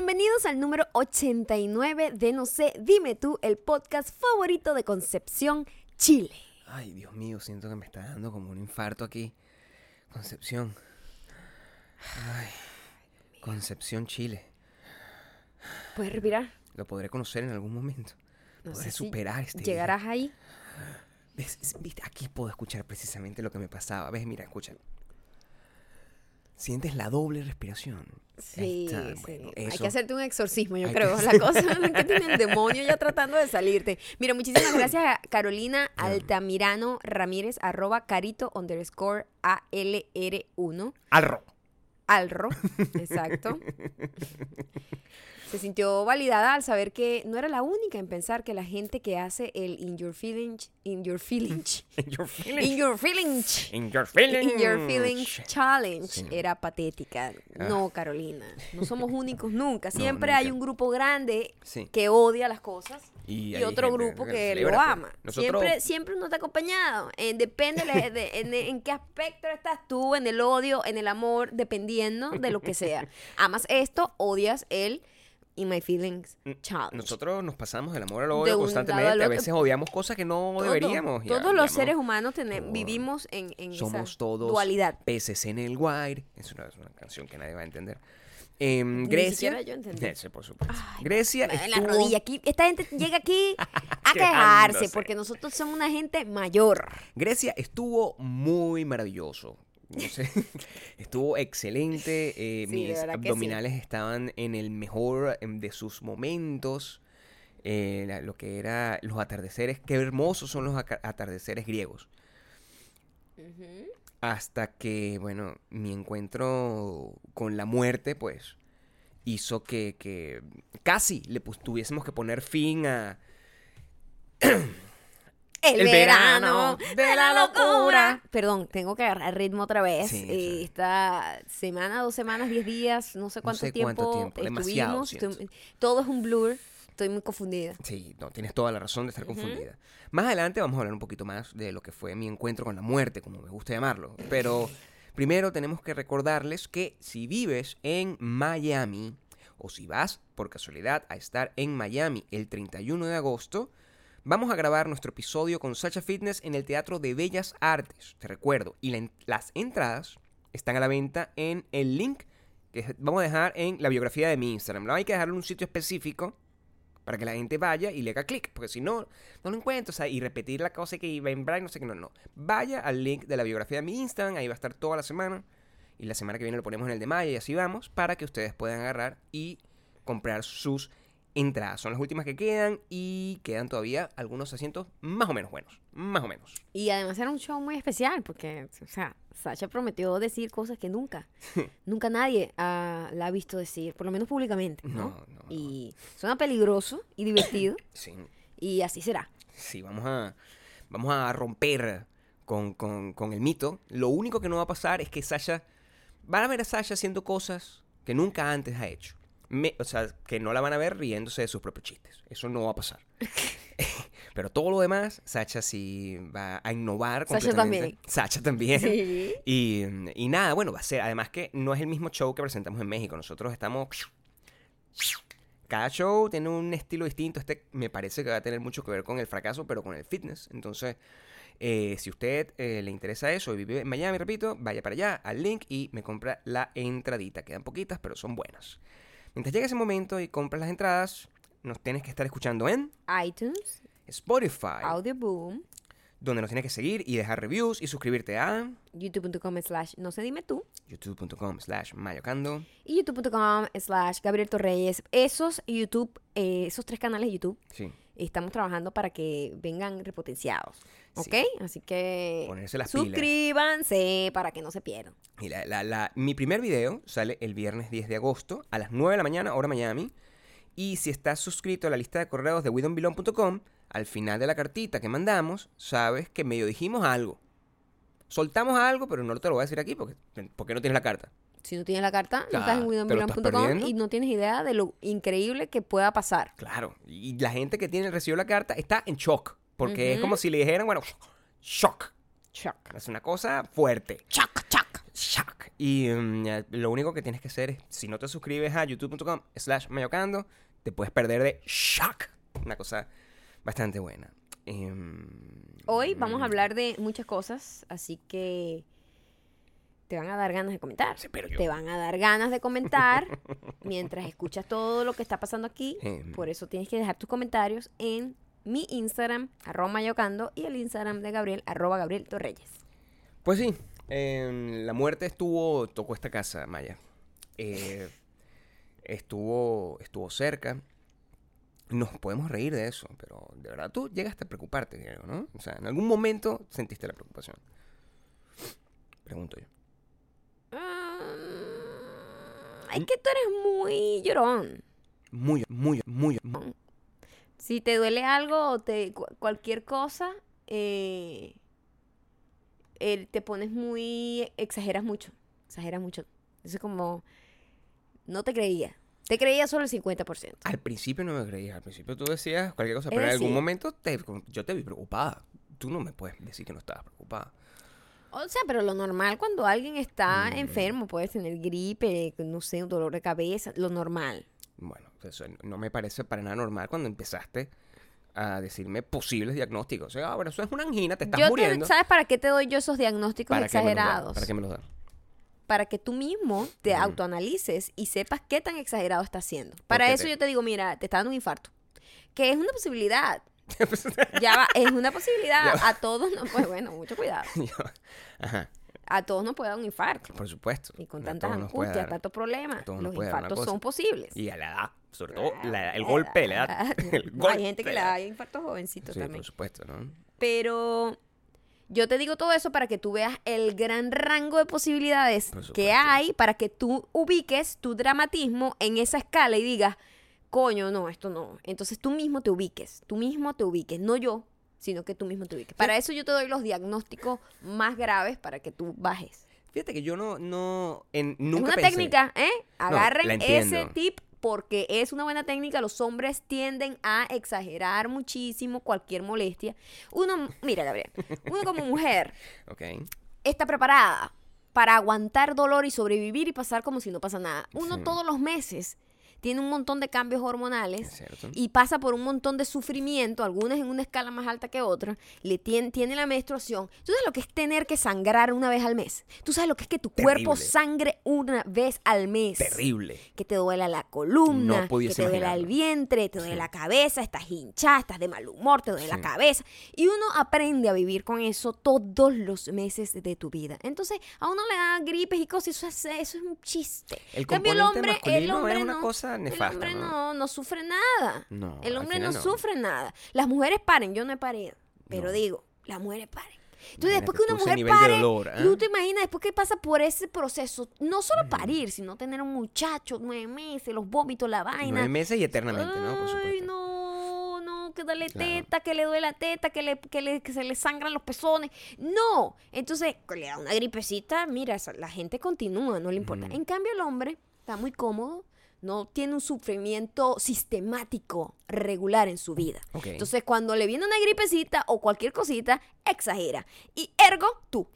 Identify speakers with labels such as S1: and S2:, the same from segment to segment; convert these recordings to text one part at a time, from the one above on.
S1: Bienvenidos al número 89 de No sé, dime tú, el podcast favorito de Concepción, Chile.
S2: Ay, Dios mío, siento que me está dando como un infarto aquí. Concepción. Ay, Concepción, Chile.
S1: ¿Puedes respirar?
S2: Lo podré conocer en algún momento.
S1: No
S2: podré
S1: sé si
S2: superar este día.
S1: ¿Llegarás ahí?
S2: Aquí puedo escuchar precisamente lo que me pasaba. ¿Ves? Mira, escucha. Sientes la doble respiración.
S1: Sí,
S2: está,
S1: sí.
S2: bueno,
S1: Hay que hacerte un exorcismo, yo
S2: Hay
S1: creo.
S2: que
S1: La cosa es que tiene el demonio ya tratando de salirte. Mira, muchísimas gracias a Carolina Altamirano Ramírez, arroba carito underscore ALR1.
S2: Arro.
S1: Alro, exacto. Se sintió validada al saber que no era la única en pensar que la gente que hace el in your feelings, in your feelings,
S2: In your feelings.
S1: in your feelings,
S2: In your feelings.
S1: in your feelings challenge
S2: Sí.
S1: era patética. No, Carolina, no somos únicos nunca. Siempre
S2: nunca.
S1: hay un grupo grande
S2: Sí.
S1: que odia las cosas
S2: Y
S1: otro grupo
S2: que
S1: lo
S2: pues.
S1: ama.
S2: Nosotros-
S1: Siempre, siempre uno está acompañado. Eh, depende de, de- en, en qué aspecto estás tú, en el odio, en el amor, dependiendo de lo que sea. Amas esto, odias el In My Feelings Challenge.
S2: Nosotros nos pasamos del amor al odio constantemente. A veces odiamos cosas que no
S1: Todo-
S2: deberíamos. y
S1: Todos los seres humanos tene-
S2: todo.
S1: vivimos en, en
S2: Somos
S1: esa
S2: todos
S1: dualidad.
S2: peces en el wire. Es una, es una canción que nadie va a entender.
S1: Ni
S2: Grecia.
S1: siquiera yo entendí.
S2: Ese, por supuesto.
S1: Ay,
S2: Grecia
S1: En la
S2: estuvo-
S1: rodilla. Aquí, esta gente llega aquí a quejarse porque nosotros somos una gente mayor.
S2: Grecia estuvo muy maravilloso. No sé, estuvo excelente. eh,
S1: Sí,
S2: mis
S1: sí.
S2: abdominales estaban en el mejor em, de sus momentos. eh, la- lo que era los atardeceres. Qué hermosos son los atardeceres griegos. Hasta que, bueno, mi encuentro con la muerte, pues, hizo que, que casi le tuviésemos que poner fin a,
S1: El,
S2: El
S1: verano,
S2: verano
S1: de la locura. Perdón, tengo que agarrar ritmo otra vez.
S2: Sí,
S1: Eh. Esta semana, dos semanas, diez días, no sé cuánto
S2: sé
S1: tiempo,
S2: cuánto tiempo, demasiado,
S1: estuvimos. Estoy- todo es un blur. Estoy muy confundida.
S2: Sí, no, tienes toda la razón de estar confundida. Más adelante vamos a hablar un poquito más de lo que fue mi encuentro con la muerte, como me gusta llamarlo. Pero primero tenemos que recordarles que si vives en Miami, o si vas por casualidad a estar en Miami el 31 de agosto, vamos a grabar nuestro episodio con Sacha Fitness en el Teatro de Bellas Artes, te recuerdo. Y las entradas están a la venta en el link que vamos a dejar en la biografía de mi Instagram. No hay que dejarlo en un sitio específico para que la gente vaya y le haga clic, porque si no, no lo encuentro, o sea, y repetir la cosa que iba en Brian, no sé qué, no, no. Vaya al link de la biografía de mi Instagram, ahí va a estar toda la semana, y la semana que viene lo ponemos en el de mayo y así vamos, para que ustedes puedan agarrar y comprar sus entradas. Son las últimas que quedan y quedan todavía algunos asientos más o menos buenos, más o menos.
S1: Y además era un show muy especial porque, o sea, Sasha prometió decir cosas que nunca, nunca nadie ah, la ha visto decir, por lo menos públicamente, ¿no?
S2: No, no, no.
S1: Y suena peligroso y divertido
S2: Sí,
S1: y así será.
S2: Sí, vamos a, vamos a romper con, con- con el mito. Lo único que no va a pasar es que Sasha... Van a ver a Sasha haciendo cosas que nunca antes ha hecho. Me- o sea, que no la van a ver riéndose de sus propios chistes. Eso no va a pasar. Pero todo lo demás, Sasha sí va a innovar completamente.
S1: también.
S2: Sasha también.
S1: Sí.
S2: Y, y nada, bueno, va a ser. Además que no es el mismo show que presentamos en México. Nosotros estamos. Cada show tiene un estilo distinto. Este me parece que va a tener mucho que ver con el fracaso, pero con el fitness. Entonces, eh, si usted eh, le interesa eso y vive en Miami, repito, vaya para allá al link y me compra la entradita. Quedan poquitas, pero son buenas. Mientras llegue ese momento y compras las entradas, nos tienes que estar escuchando en
S1: iTunes,
S2: Spotify,
S1: Audio Boom,
S2: donde nos tienes que seguir y dejar reviews y suscribirte a
S1: youtube.com slash no sé dime tú
S2: youtube.com slash mayocando.
S1: y youtube.com slash Gabriel Torreyes. Esos YouTube, eh, esos tres canales de YouTube
S2: Sí.
S1: estamos trabajando para que vengan repotenciados. ¿Ok?
S2: Sí.
S1: Así que
S2: Ponerse las pilas.
S1: suscríbanse para que no se pierdan.
S2: Y la- la- la- mi primer video sale el viernes 10 de agosto a las 9 de la mañana, hora Miami. Y si estás suscrito a la lista de correos de widonbelong.com, al final de la cartita que mandamos, sabes que medio dijimos algo. Soltamos algo, pero no te lo voy a decir aquí porque, porque no tienes la carta.
S1: Si no tienes la carta, no estás en
S2: perdiendo.
S1: y no tienes idea de lo increíble que pueda pasar.
S2: Claro. Y la gente que tiene recibió la carta está en shock. Porque es como si le dijeran, bueno, shock.
S1: Shock.
S2: Es una cosa fuerte.
S1: Shock, shock.
S2: Shock. Y mm, lo único que tienes que hacer es, si no te suscribes a youtube.com slash mayocando, te puedes perder de shock. Una cosa bastante buena. Em,
S1: Hoy vamos a hablar de muchas cosas, así que te van a dar ganas de comentar.
S2: Sí, pero yo-
S1: Te van a dar ganas de comentar mientras escuchas todo lo que está pasando aquí.
S2: Em.
S1: Por eso tienes que dejar tus comentarios en mi Instagram, arroba mayocando, y el Instagram de Gabriel, arroba Gabriel Torreyes.
S2: Pues sí, em, la muerte estuvo, tocó esta casa, Maya. Eh, estuvo, estuvo cerca. Nos podemos reír de eso, pero de verdad tú llegaste a preocuparte, Diego, ¿no? O sea, en algún momento sentiste la preocupación. Pregunto yo.
S1: Ah, es que tú eres muy llorón.
S2: Muy, muy, muy, muy.
S1: Si te duele algo o te, cu- cualquier cosa, eh, eh, te pones muy, exageras mucho, exageras mucho. Es como, no te creía. Te creía solo el 50%.
S2: Al principio no me creías, al principio tú decías cualquier cosa, pero en algún momento te, yo te vi preocupada. Tú no me puedes decir que no estabas preocupada.
S1: O sea, pero lo normal cuando alguien está
S2: Mm.
S1: enfermo, puedes tener gripe, no sé, un dolor de cabeza, lo normal.
S2: Bueno, eso no me parece para nada normal cuando empezaste a decirme posibles diagnósticos. O sea, ahora eso es una angina, te estás
S1: Yo te-
S2: muriendo.
S1: ¿Sabes para qué te doy yo esos diagnósticos
S2: ¿Para qué me los das?
S1: exagerados?
S2: ¿Para qué me los das?
S1: para que tú mismo te autoanalices y sepas qué tan exagerado estás haciendo. Para eso
S2: te-
S1: yo te digo, mira, te está dando un infarto. Que es una posibilidad. Ya va, es una posibilidad. A todos, no, pues bueno, mucho cuidado.
S2: Yo- Ajá,
S1: A todos nos puede dar un infarto.
S2: por supuesto.
S1: Y con tantas angustias, tantos problemas, los infartos son posibles.
S2: Y a la edad, sobre todo la- el golpe, la edad. El
S1: hay gente que le da infartos jovencitos
S2: Sí,
S1: también.
S2: por supuesto, ¿no?
S1: Pero yo te digo todo eso para que tú veas el gran rango de posibilidades que hay para que tú ubiques tu dramatismo en esa escala y digas, coño, no, esto no. Entonces tú mismo te ubiques, tú mismo te ubiques, no yo, sino que tú mismo te ubiques. Para eso yo te doy los diagnósticos más graves para que tú bajes.
S2: Fíjate que yo no, no, en,
S1: Es
S2: nunca
S1: una
S2: pensé.
S1: técnica, ¿eh? Agarren
S2: la
S1: ese tip porque es una buena técnica. Los hombres tienden a exagerar muchísimo cualquier molestia. Uno, mira, Gabriel, uno como mujer
S2: Ok.
S1: está preparada para aguantar dolor y sobrevivir y pasar como si no pasa nada. Uno
S2: Sí.
S1: todos los meses tiene un montón de cambios
S2: Es
S1: hormonales y pasa por un montón de sufrimiento, algunas en una escala más alta que otra, le tiene, tiene la menstruación. ¿Tú sabes lo que es tener que sangrar una vez al mes? ¿Tú sabes lo que es que tu cuerpo sangre una vez al mes?
S2: Terrible.
S1: Que te duela la columna,
S2: No
S1: que te duela el vientre, te duele
S2: Sí.
S1: la cabeza, estás hinchada, estás de mal humor, te duele la cabeza. Y uno aprende a vivir con eso todos los meses de tu vida. Entonces, a uno le da gripes y cosas, eso es, eso es un chiste.
S2: El
S1: cambio, el
S2: masculino
S1: hombre
S2: es una
S1: no,
S2: cosa
S1: El
S2: nefasta,
S1: hombre
S2: ¿no?
S1: no, no sufre nada.
S2: No,
S1: el hombre no, sufre nada. Las mujeres paren, yo no he parido, pero digo, las mujeres paren. Entonces,
S2: Imagínate
S1: después que una mujer
S2: de
S1: pare,
S2: dolor,
S1: tú te imaginas después que pasa por ese proceso, no solo parir, sino tener un muchacho, nueve meses, los vómitos, la vaina.
S2: Nueve meses y eternamente, ¿no? Por
S1: Ay,
S2: supuesto.
S1: no, no, que dale
S2: Claro.
S1: teta, que le duele la teta, que, le, que, le- que se le sangran los pezones. No. Entonces, le da una gripecita, mira, la gente continúa, no le importa. En cambio, el hombre está muy cómodo, no tiene un sufrimiento sistemático, regular en su vida. Entonces, cuando le viene una gripecita o cualquier cosita, exagera. Y ergo, tú.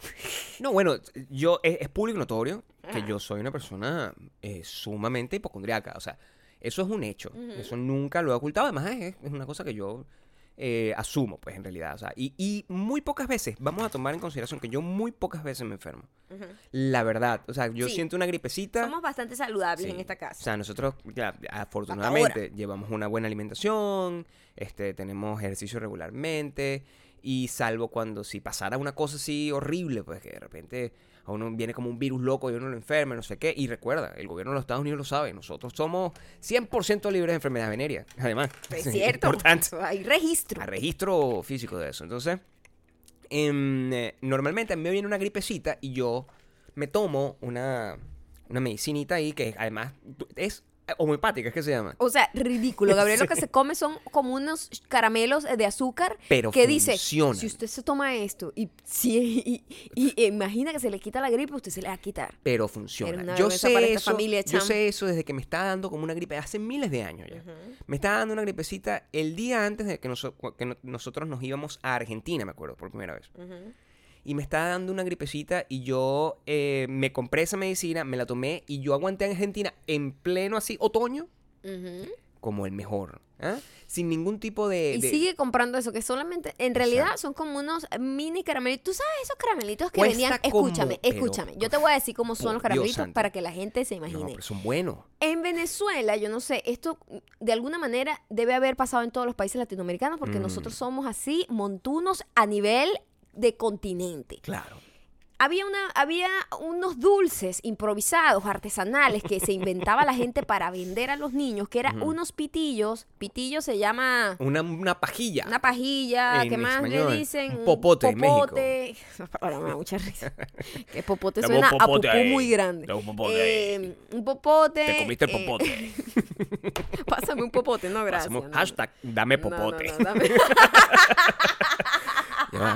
S2: No, bueno, yo es, es público notorio que
S1: Ah.
S2: yo soy una persona eh, sumamente hipocondriaca. O sea, eso es un hecho. Eso nunca lo he ocultado. Además, es, es una cosa que yo eh, asumo, pues, en realidad. O sea, y, y muy pocas veces, vamos a tomar en consideración que yo muy pocas veces me enfermo. La verdad. O sea, yo
S1: Sí.
S2: siento una gripecita.
S1: Somos bastante saludables
S2: Sí.
S1: en esta
S2: O
S1: casa.
S2: sea, nosotros, ya, afortunadamente, llevamos una buena alimentación, este, tenemos ejercicio regularmente, y salvo cuando si pasara una cosa así horrible, pues que de repente a uno viene como un virus loco y uno lo enferma, no sé qué, y recuerda, el gobierno de los Estados Unidos lo sabe, nosotros somos 100% libres de enfermedad venérea, además.
S1: es cierto.
S2: Importante
S1: Hay registro.
S2: a registro físico de eso. Entonces, em, eh, normalmente a mí me viene una gripecita y yo me tomo una, una medicinita ahí que además es homeopática, es que se llama.
S1: O sea, ridículo. Gabriel lo que se come son como unos caramelos de azúcar
S2: Pero
S1: que dice, si usted se toma esto y, si, y, y imagina que se le quita la gripe, usted se le va a quitar.
S2: Pero funciona. Yo sé,
S1: esta
S2: eso,
S1: familia,
S2: yo sé eso desde que me está dando como una gripe hace miles de años ya. Me estaba dando una gripecita el día antes de que, noso- que no- nosotros nos íbamos a Argentina, me acuerdo, por primera vez. Y me estaba dando una gripecita y yo eh, me compré esa medicina, me la tomé y yo aguanté en Argentina en pleno así otoño como el mejor. ¿ah? Sin ningún tipo de...
S1: Y
S2: de-
S1: sigue comprando eso, que solamente, en realidad son como unos mini caramelitos. ¿Tú sabes esos caramelitos que venían?
S2: como-
S1: Escúchame,
S2: pero,
S1: escúchame. Yo te voy a decir cómo son los caramelitos para que la gente se
S2: No,
S1: imagine.
S2: pero son buenos.
S1: En Venezuela, yo no sé, esto de alguna manera debe haber pasado en todos los países latinoamericanos porque
S2: Mm.
S1: nosotros somos así, montunos a nivel de continente.
S2: Claro.
S1: Había, una, había unos dulces improvisados, artesanales, que se inventaba la gente para vender a los niños, que eran unos pitillos. Pitillo se llama
S2: Una, una pajilla.
S1: una pajilla, ¿qué más
S2: español,
S1: le dicen?
S2: un popote en México.
S1: popote. Palabra me da mucha risa. Que popote
S2: Dame
S1: suena
S2: un
S1: a
S2: popote
S1: pupú
S2: ahí.
S1: muy grande.
S2: Un popote
S1: Eh, un popote.
S2: Te comiste el
S1: eh,
S2: popote.
S1: pásame un popote, no, gracias. No.
S2: hashtag dame
S1: No, no,
S2: popote.
S1: no, dame-
S2: Ya va,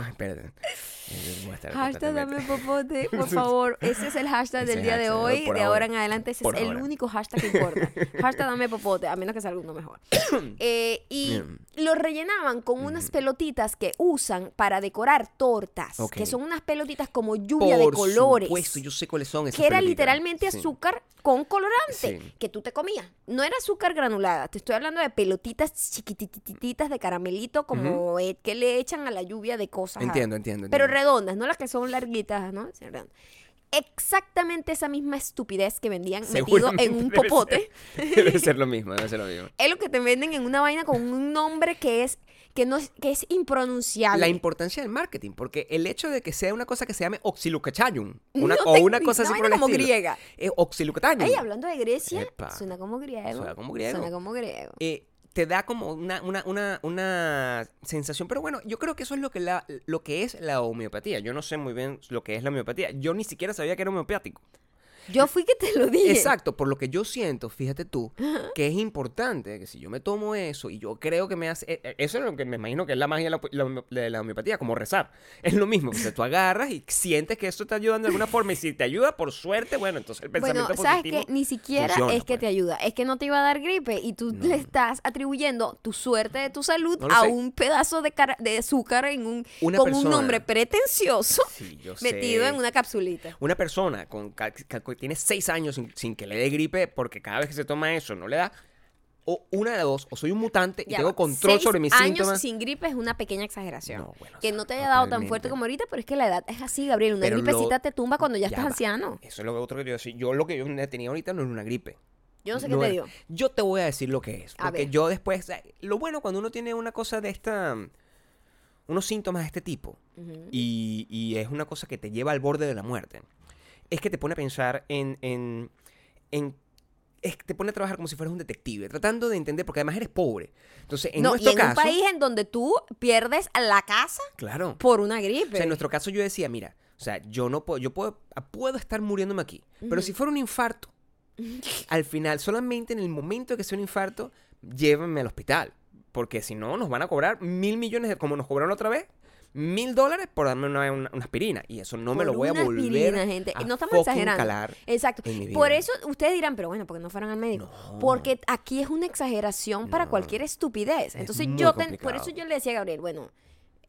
S1: hashtag dame popote, por favor. Ese es el hashtag del día de hoy.
S2: por
S1: de ahora
S2: ahora.
S1: en adelante, ese
S2: Por
S1: es el único hashtag que importa. hashtag dame popote, a menos que salga uno mejor. Eh, y
S2: Bien.
S1: lo rellenaban con unas pelotitas que usan para decorar tortas.
S2: Ok.
S1: Que son unas pelotitas como lluvia de
S2: Por
S1: colores.
S2: supuesto, yo sé cuáles son esas
S1: que era
S2: pelotitas.
S1: literalmente
S2: Sí.
S1: azúcar con colorante
S2: Sí.
S1: que tú te comías. No era azúcar granulada, te estoy hablando de pelotitas chiquitititas de caramelito como eh, que le echan a la lluvia de cosas.
S2: Entiendo, entiendo.
S1: Pero
S2: entiendo.
S1: Redondas, no las que son larguitas, ¿no? Exactamente esa misma estupidez que vendían metido en un
S2: debe
S1: popote.
S2: ser- debe ser lo mismo, debe ser lo mismo.
S1: Es lo que te venden en una vaina con un nombre que es que no es, que es impronunciable.
S2: La importancia del marketing, porque el hecho de que sea una cosa que se llame oxilucachayum, una,
S1: No
S2: o una cosa así por el
S1: como
S2: estilo,
S1: griega.
S2: eh,
S1: Ay, hablando de Grecia,
S2: Epa.
S1: suena como griego.
S2: Suena como griego.
S1: Suena como griego.
S2: eh, te da como una, una, una, una sensación. Pero bueno, yo creo que eso es lo que, la, lo que es la homeopatía. Yo no sé muy bien lo que es la homeopatía. Yo ni siquiera sabía que era homeopático.
S1: Yo fui que te lo dije.
S2: Exacto, por lo que yo siento, fíjate tú, que es importante que si yo me tomo eso y yo creo que me hace... eh, eh, Eso es lo que me imagino que es la magia de la, homeopatía, como rezar. Es lo mismo, o sea, tú agarras y sientes que eso te ayuda de alguna forma y si te ayuda, por suerte, bueno, entonces el
S1: Bueno,
S2: pensamiento
S1: sabes
S2: positivo...
S1: que ni siquiera
S2: funciona,
S1: es que
S2: pues.
S1: te ayuda, es que no te iba a dar gripe y tú
S2: No.
S1: le estás atribuyendo tu suerte de tu salud
S2: No
S1: a
S2: sé.
S1: un pedazo de, cara- de azúcar en un
S2: Una
S1: con un nombre pretencioso
S2: Sí,
S1: metido en una capsulita.
S2: Una persona con, que tiene seis años sin, sin que le dé gripe, porque cada vez que se toma eso no le da, o una de dos, o soy un mutante y
S1: Ya
S2: tengo control sobre mis
S1: años
S2: síntomas.
S1: sin gripe es una pequeña exageración.
S2: No, bueno,
S1: que
S2: o sea,
S1: no te haya dado tan fuerte como ahorita, pero es que la edad es así, Gabriel. Una
S2: Pero lo-
S1: gripecita te tumba cuando ya, estás
S2: va.
S1: anciano.
S2: Eso es lo otro que yo decía. Yo lo que yo tenía ahorita no era una gripe.
S1: Yo no sé
S2: No
S1: qué te dio.
S2: Yo te voy a decir lo que es.
S1: A
S2: Porque
S1: ver.
S2: yo después. eh, Lo bueno cuando uno tiene una cosa de esta. Unos síntomas de este tipo. Y es una cosa que te lleva al borde de la muerte. Es que te pone a pensar en. en, en- es que te pone a trabajar como si fueras un detective, tratando de entender, porque además eres pobre. Entonces, en
S1: no,
S2: nuestro
S1: y en
S2: caso.
S1: un país en donde tú pierdes la casa
S2: Claro.
S1: por una
S2: O
S1: gripe.
S2: sea, en nuestro caso yo decía, mira, o sea, yo no puedo, yo puedo, puedo estar muriéndome aquí, pero si fuera un infarto, al final, solamente en el momento de que sea un infarto, llévenme al hospital, porque si no, nos van a cobrar mil millones, de, como nos cobraron otra vez, mil dólares por darme una, una- una aspirina, y eso no me lo voy a volver
S1: aspirina, gente.
S2: a
S1: No estamos exagerando.
S2: calar
S1: Exacto.
S2: en mi
S1: Por eso ustedes dirán, pero bueno, porque no fueron al médico.
S2: No.
S1: Porque aquí es una exageración para cualquier estupidez.
S2: Es
S1: Entonces yo, ten- por eso yo le decía a Gabriel, bueno,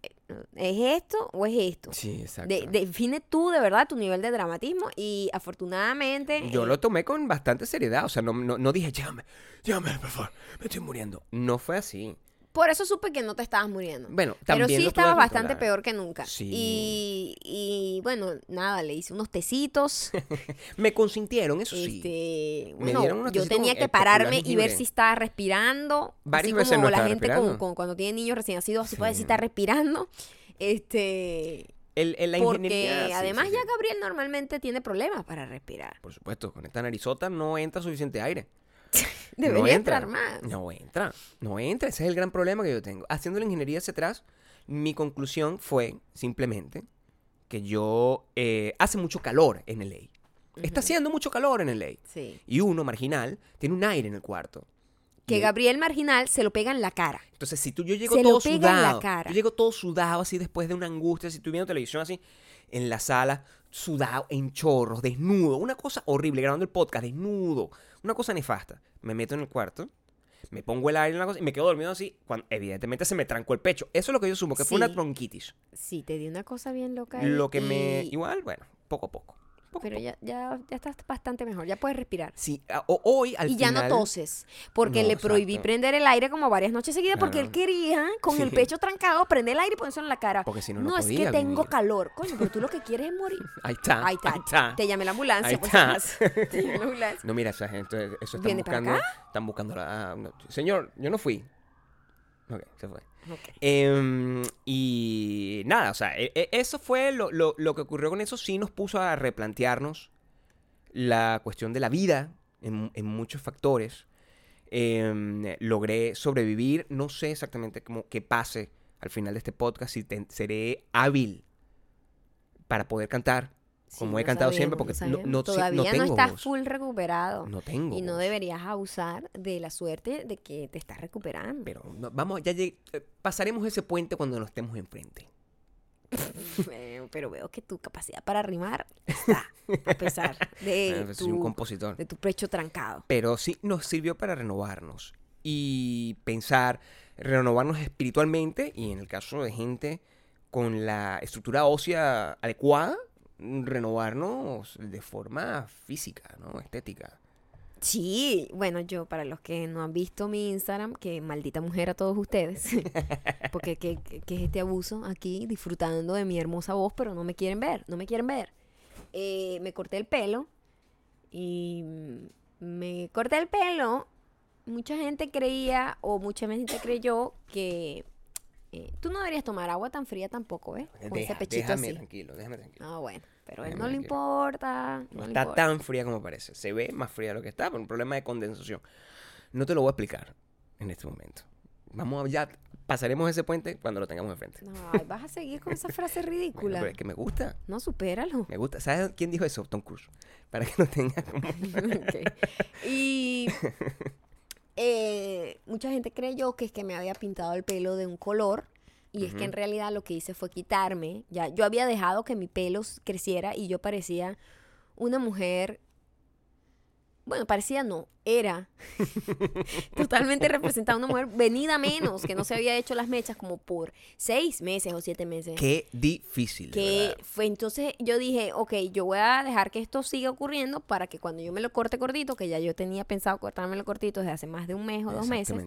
S1: eh, ¿es esto o es esto?
S2: Sí, exacto.
S1: De- define tú de verdad tu nivel de dramatismo y afortunadamente...
S2: Yo
S1: eh,
S2: lo tomé con bastante seriedad, o sea, no, no, no dije, llévame, llévame, por favor, me estoy muriendo. No fue así.
S1: Por eso supe que no te estabas muriendo.
S2: Bueno,
S1: Pero
S2: también
S1: sí
S2: lo tuve
S1: estabas bastante peor que nunca.
S2: Sí.
S1: Y, y bueno, nada, le hice unos tecitos.
S2: Me consintieron, eso sí.
S1: Este,
S2: Me
S1: bueno,
S2: dieron unos
S1: yo tenía que pararme y ver si estaba respirando.
S2: Varias
S1: así
S2: veces
S1: como
S2: no
S1: la gente con- cuando tiene niños recién nacidos, así puede decir
S2: Sí.
S1: está respirando. Este,
S2: El, el- la
S1: porque
S2: sí,
S1: además
S2: sí,
S1: ya
S2: sí.
S1: Gabriel normalmente tiene problemas para respirar.
S2: Por supuesto, con esta narizota no entra suficiente aire.
S1: Debería
S2: no entra.
S1: entrar más.
S2: No entra, no entra. Ese es el gran problema que yo tengo. Haciendo la ingeniería hacia atrás, mi conclusión fue simplemente que yo... eh, hace mucho calor en LA. Está haciendo mucho calor en LA.
S1: Sí.
S2: Y uno, marginal, tiene un aire en el cuarto.
S1: Que
S2: Y-
S1: Gabriel Marginal se lo pega en la cara.
S2: Entonces, si tú yo llego
S1: Se lo
S2: todo
S1: pega en la
S2: sudado,
S1: cara.
S2: yo llego todo sudado así después de una angustia, si estoy viendo televisión así en la sala, sudado, en chorros, desnudo, una cosa horrible, grabando el podcast, desnudo, una cosa nefasta. Me meto en el cuarto Me pongo el aire en la cosa y me quedo dormido así. Cuando, evidentemente se me trancó el pecho. Eso es lo que yo sumo, que fue una
S1: Sí.
S2: bronquitis.
S1: Sí, te di una cosa bien loca.
S2: Lo que me... Igual, bueno, poco a poco.
S1: Pero ya, ya, ya estás bastante mejor, ya puedes respirar.
S2: Sí, o- hoy al
S1: y ya no toses, porque
S2: No,
S1: le prohibí
S2: exacto.
S1: prender el aire como varias noches seguidas porque él quería, con el pecho trancado, prender el aire y ponérselo en la cara.
S2: Porque si no, no
S1: es que tengo calor. Coño, pero tú lo que quieres es morir.
S2: Ahí está,
S1: Ahí está.
S2: ahí está.
S1: Te llamé la ambulancia.
S2: Ahí está.
S1: acaso. Te llamé la ambulancia.
S2: No, mira, esa gente, eso están
S1: ¿Viene para
S2: buscando... Están buscando la... ah, no, Señor, yo no fui. Ok, se fue. Em, y nada, o sea, e- e- eso fue lo, lo- lo que ocurrió con eso, sí nos puso a replantearnos la cuestión de la vida en, en muchos factores. Em, logré sobrevivir, no sé exactamente cómo qué pase al final de este podcast, si seré hábil para poder cantar,
S1: Sí,
S2: como he cantado siempre, porque no- no
S1: Todavía no,
S2: tengo
S1: estás
S2: voz.
S1: full recuperado.
S2: no tengo.
S1: y no
S2: voz.
S1: deberías abusar de la suerte de que te estás recuperando.
S2: Pero no- vamos, ya lleg- eh, pasaremos ese puente cuando nos estemos enfrente.
S1: Pero veo que tu capacidad para rimar está, a pesar de,
S2: Eh, soy un
S1: tu,
S2: compositor.
S1: de tu pecho trancado.
S2: pero sí nos sirvió para renovarnos y pensar, renovarnos espiritualmente y en el caso de gente con la estructura ósea adecuada, renovarnos de forma física, ¿no? Estética.
S1: Sí, bueno, yo para los que no han visto mi Instagram, que maldita mujer a todos ustedes, porque que, que- que es este abuso aquí disfrutando de mi hermosa voz, pero no me quieren ver, no me quieren ver. Eh, me corté el pelo y me corté el pelo. Mucha gente creía o mucha gente creyó que eh, tú no deberías tomar agua tan fría tampoco, ¿ves? Con ese
S2: Deja-
S1: pechito
S2: déjame
S1: así.
S2: tranquilo, déjame tranquilo.
S1: Ah, bueno, pero a él
S2: Déjame
S1: no le
S2: tranquilo.
S1: importa.
S2: No
S1: no le
S2: está
S1: importa.
S2: tan fría como parece. Se ve más fría de lo que está por un problema de condensación. No te lo voy a explicar en este momento. Vamos a, ya pasaremos ese puente cuando lo tengamos enfrente.
S1: Ay, vas a seguir con esa frase
S2: Bueno,
S1: ridícula.
S2: pero es que me gusta.
S1: No, supéralo.
S2: Me gusta. ¿Sabes quién dijo eso? Tom Cruise. Para que lo tenga como...
S1: Ok. Y eh, mucha gente creyó que es que me había pintado el pelo de un color. Y es que en realidad lo que hice fue quitarme. Ya, yo había dejado que mi pelo creciera y yo parecía una mujer. Bueno, parecía no, era totalmente representada una mujer venida menos, que no se había hecho las mechas como por seis meses o siete meses.
S2: Qué difícil.
S1: que fue entonces yo dije, ok, yo voy a dejar que esto siga ocurriendo para que cuando yo me lo corte cortito, que ya yo tenía pensado cortármelo cortito desde hace más de un mes o dos meses,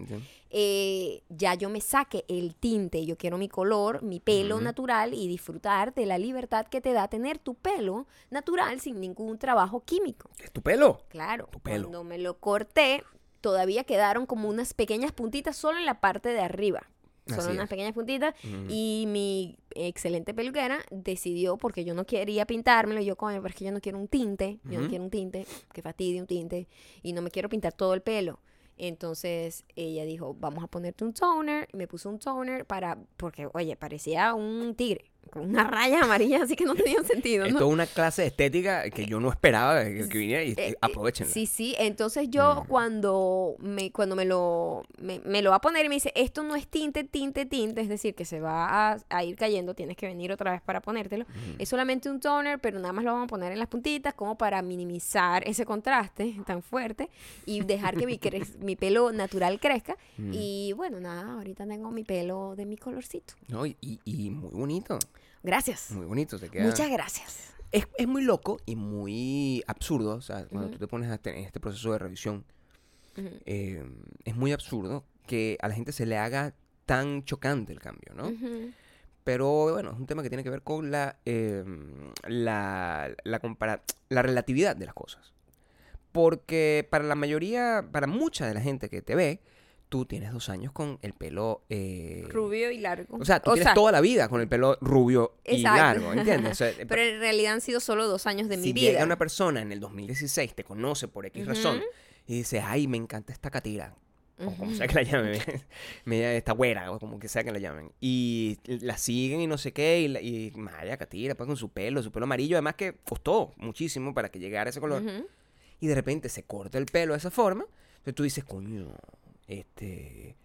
S1: eh, ya yo me saque el tinte, yo quiero mi color, mi pelo natural y disfrutar de la libertad que te da tener tu pelo natural sin ningún trabajo químico.
S2: Es tu pelo.
S1: Claro,
S2: Tu pelo.
S1: cuando me lo corté, todavía quedaron como unas pequeñas puntitas solo en la parte de arriba.
S2: Así
S1: unas pequeñas puntitas. Y mi excelente peluquera decidió, porque yo no quería pintármelo, y yo, coño, pero es que yo no quiero un tinte, yo no quiero un tinte, que fastidie un tinte, y no me quiero pintar todo el pelo. Entonces ella dijo, vamos a ponerte un toner, y me puso un toner para, porque, oye, parecía un tigre, con una raya amarilla, así que no tenía sentido,
S2: Es
S1: ¿no?
S2: toda una clase de estética que yo no esperaba que, que viniera y
S1: Eh, eh,
S2: aprovechenla.
S1: Sí, sí. Entonces yo
S2: Mm.
S1: cuando me cuando me lo me, me lo va a poner y me dice, esto no es tinte, tinte, tinte, es decir, que se va a, a ir cayendo, tienes que venir otra vez para ponértelo. Es solamente un toner, pero nada más lo vamos a poner en las puntitas como para minimizar ese contraste tan fuerte y dejar que mi, cre- mi pelo natural crezca.
S2: Mm.
S1: Y bueno, nada, ahorita tengo mi pelo de mi colorcito.
S2: No, y- y muy bonito.
S1: Gracias.
S2: Muy bonito. Te queda...
S1: Muchas gracias.
S2: Es, es muy loco y muy absurdo. O sea, cuando tú te pones a tener este proceso de revisión, eh, es muy absurdo que a la gente se le haga tan chocante el cambio, ¿no? Pero bueno, es un tema que tiene que ver con la, eh, la, la, compara- la relatividad de las cosas. Porque para la mayoría, para mucha de la gente que te ve, tú tienes dos años con el pelo... eh,
S1: Rubio y largo.
S2: O sea, tú tienes toda la vida con el pelo rubio y largo, ¿entiendes? O sea,
S1: Pero en realidad han sido solo dos años de mi
S2: si
S1: vida.
S2: llega una persona en el 2016, te conoce por X razón, y dice, ay, me encanta esta catira, o como sea que la llamen, me, esta güera, o como que sea que la llamen, y la siguen y no sé qué, y, la- y Maya Catira, pues con su pelo, su pelo amarillo, además que costó muchísimo para que llegara ese color, y de repente se corta el pelo de esa forma, entonces tú dices, coño, este...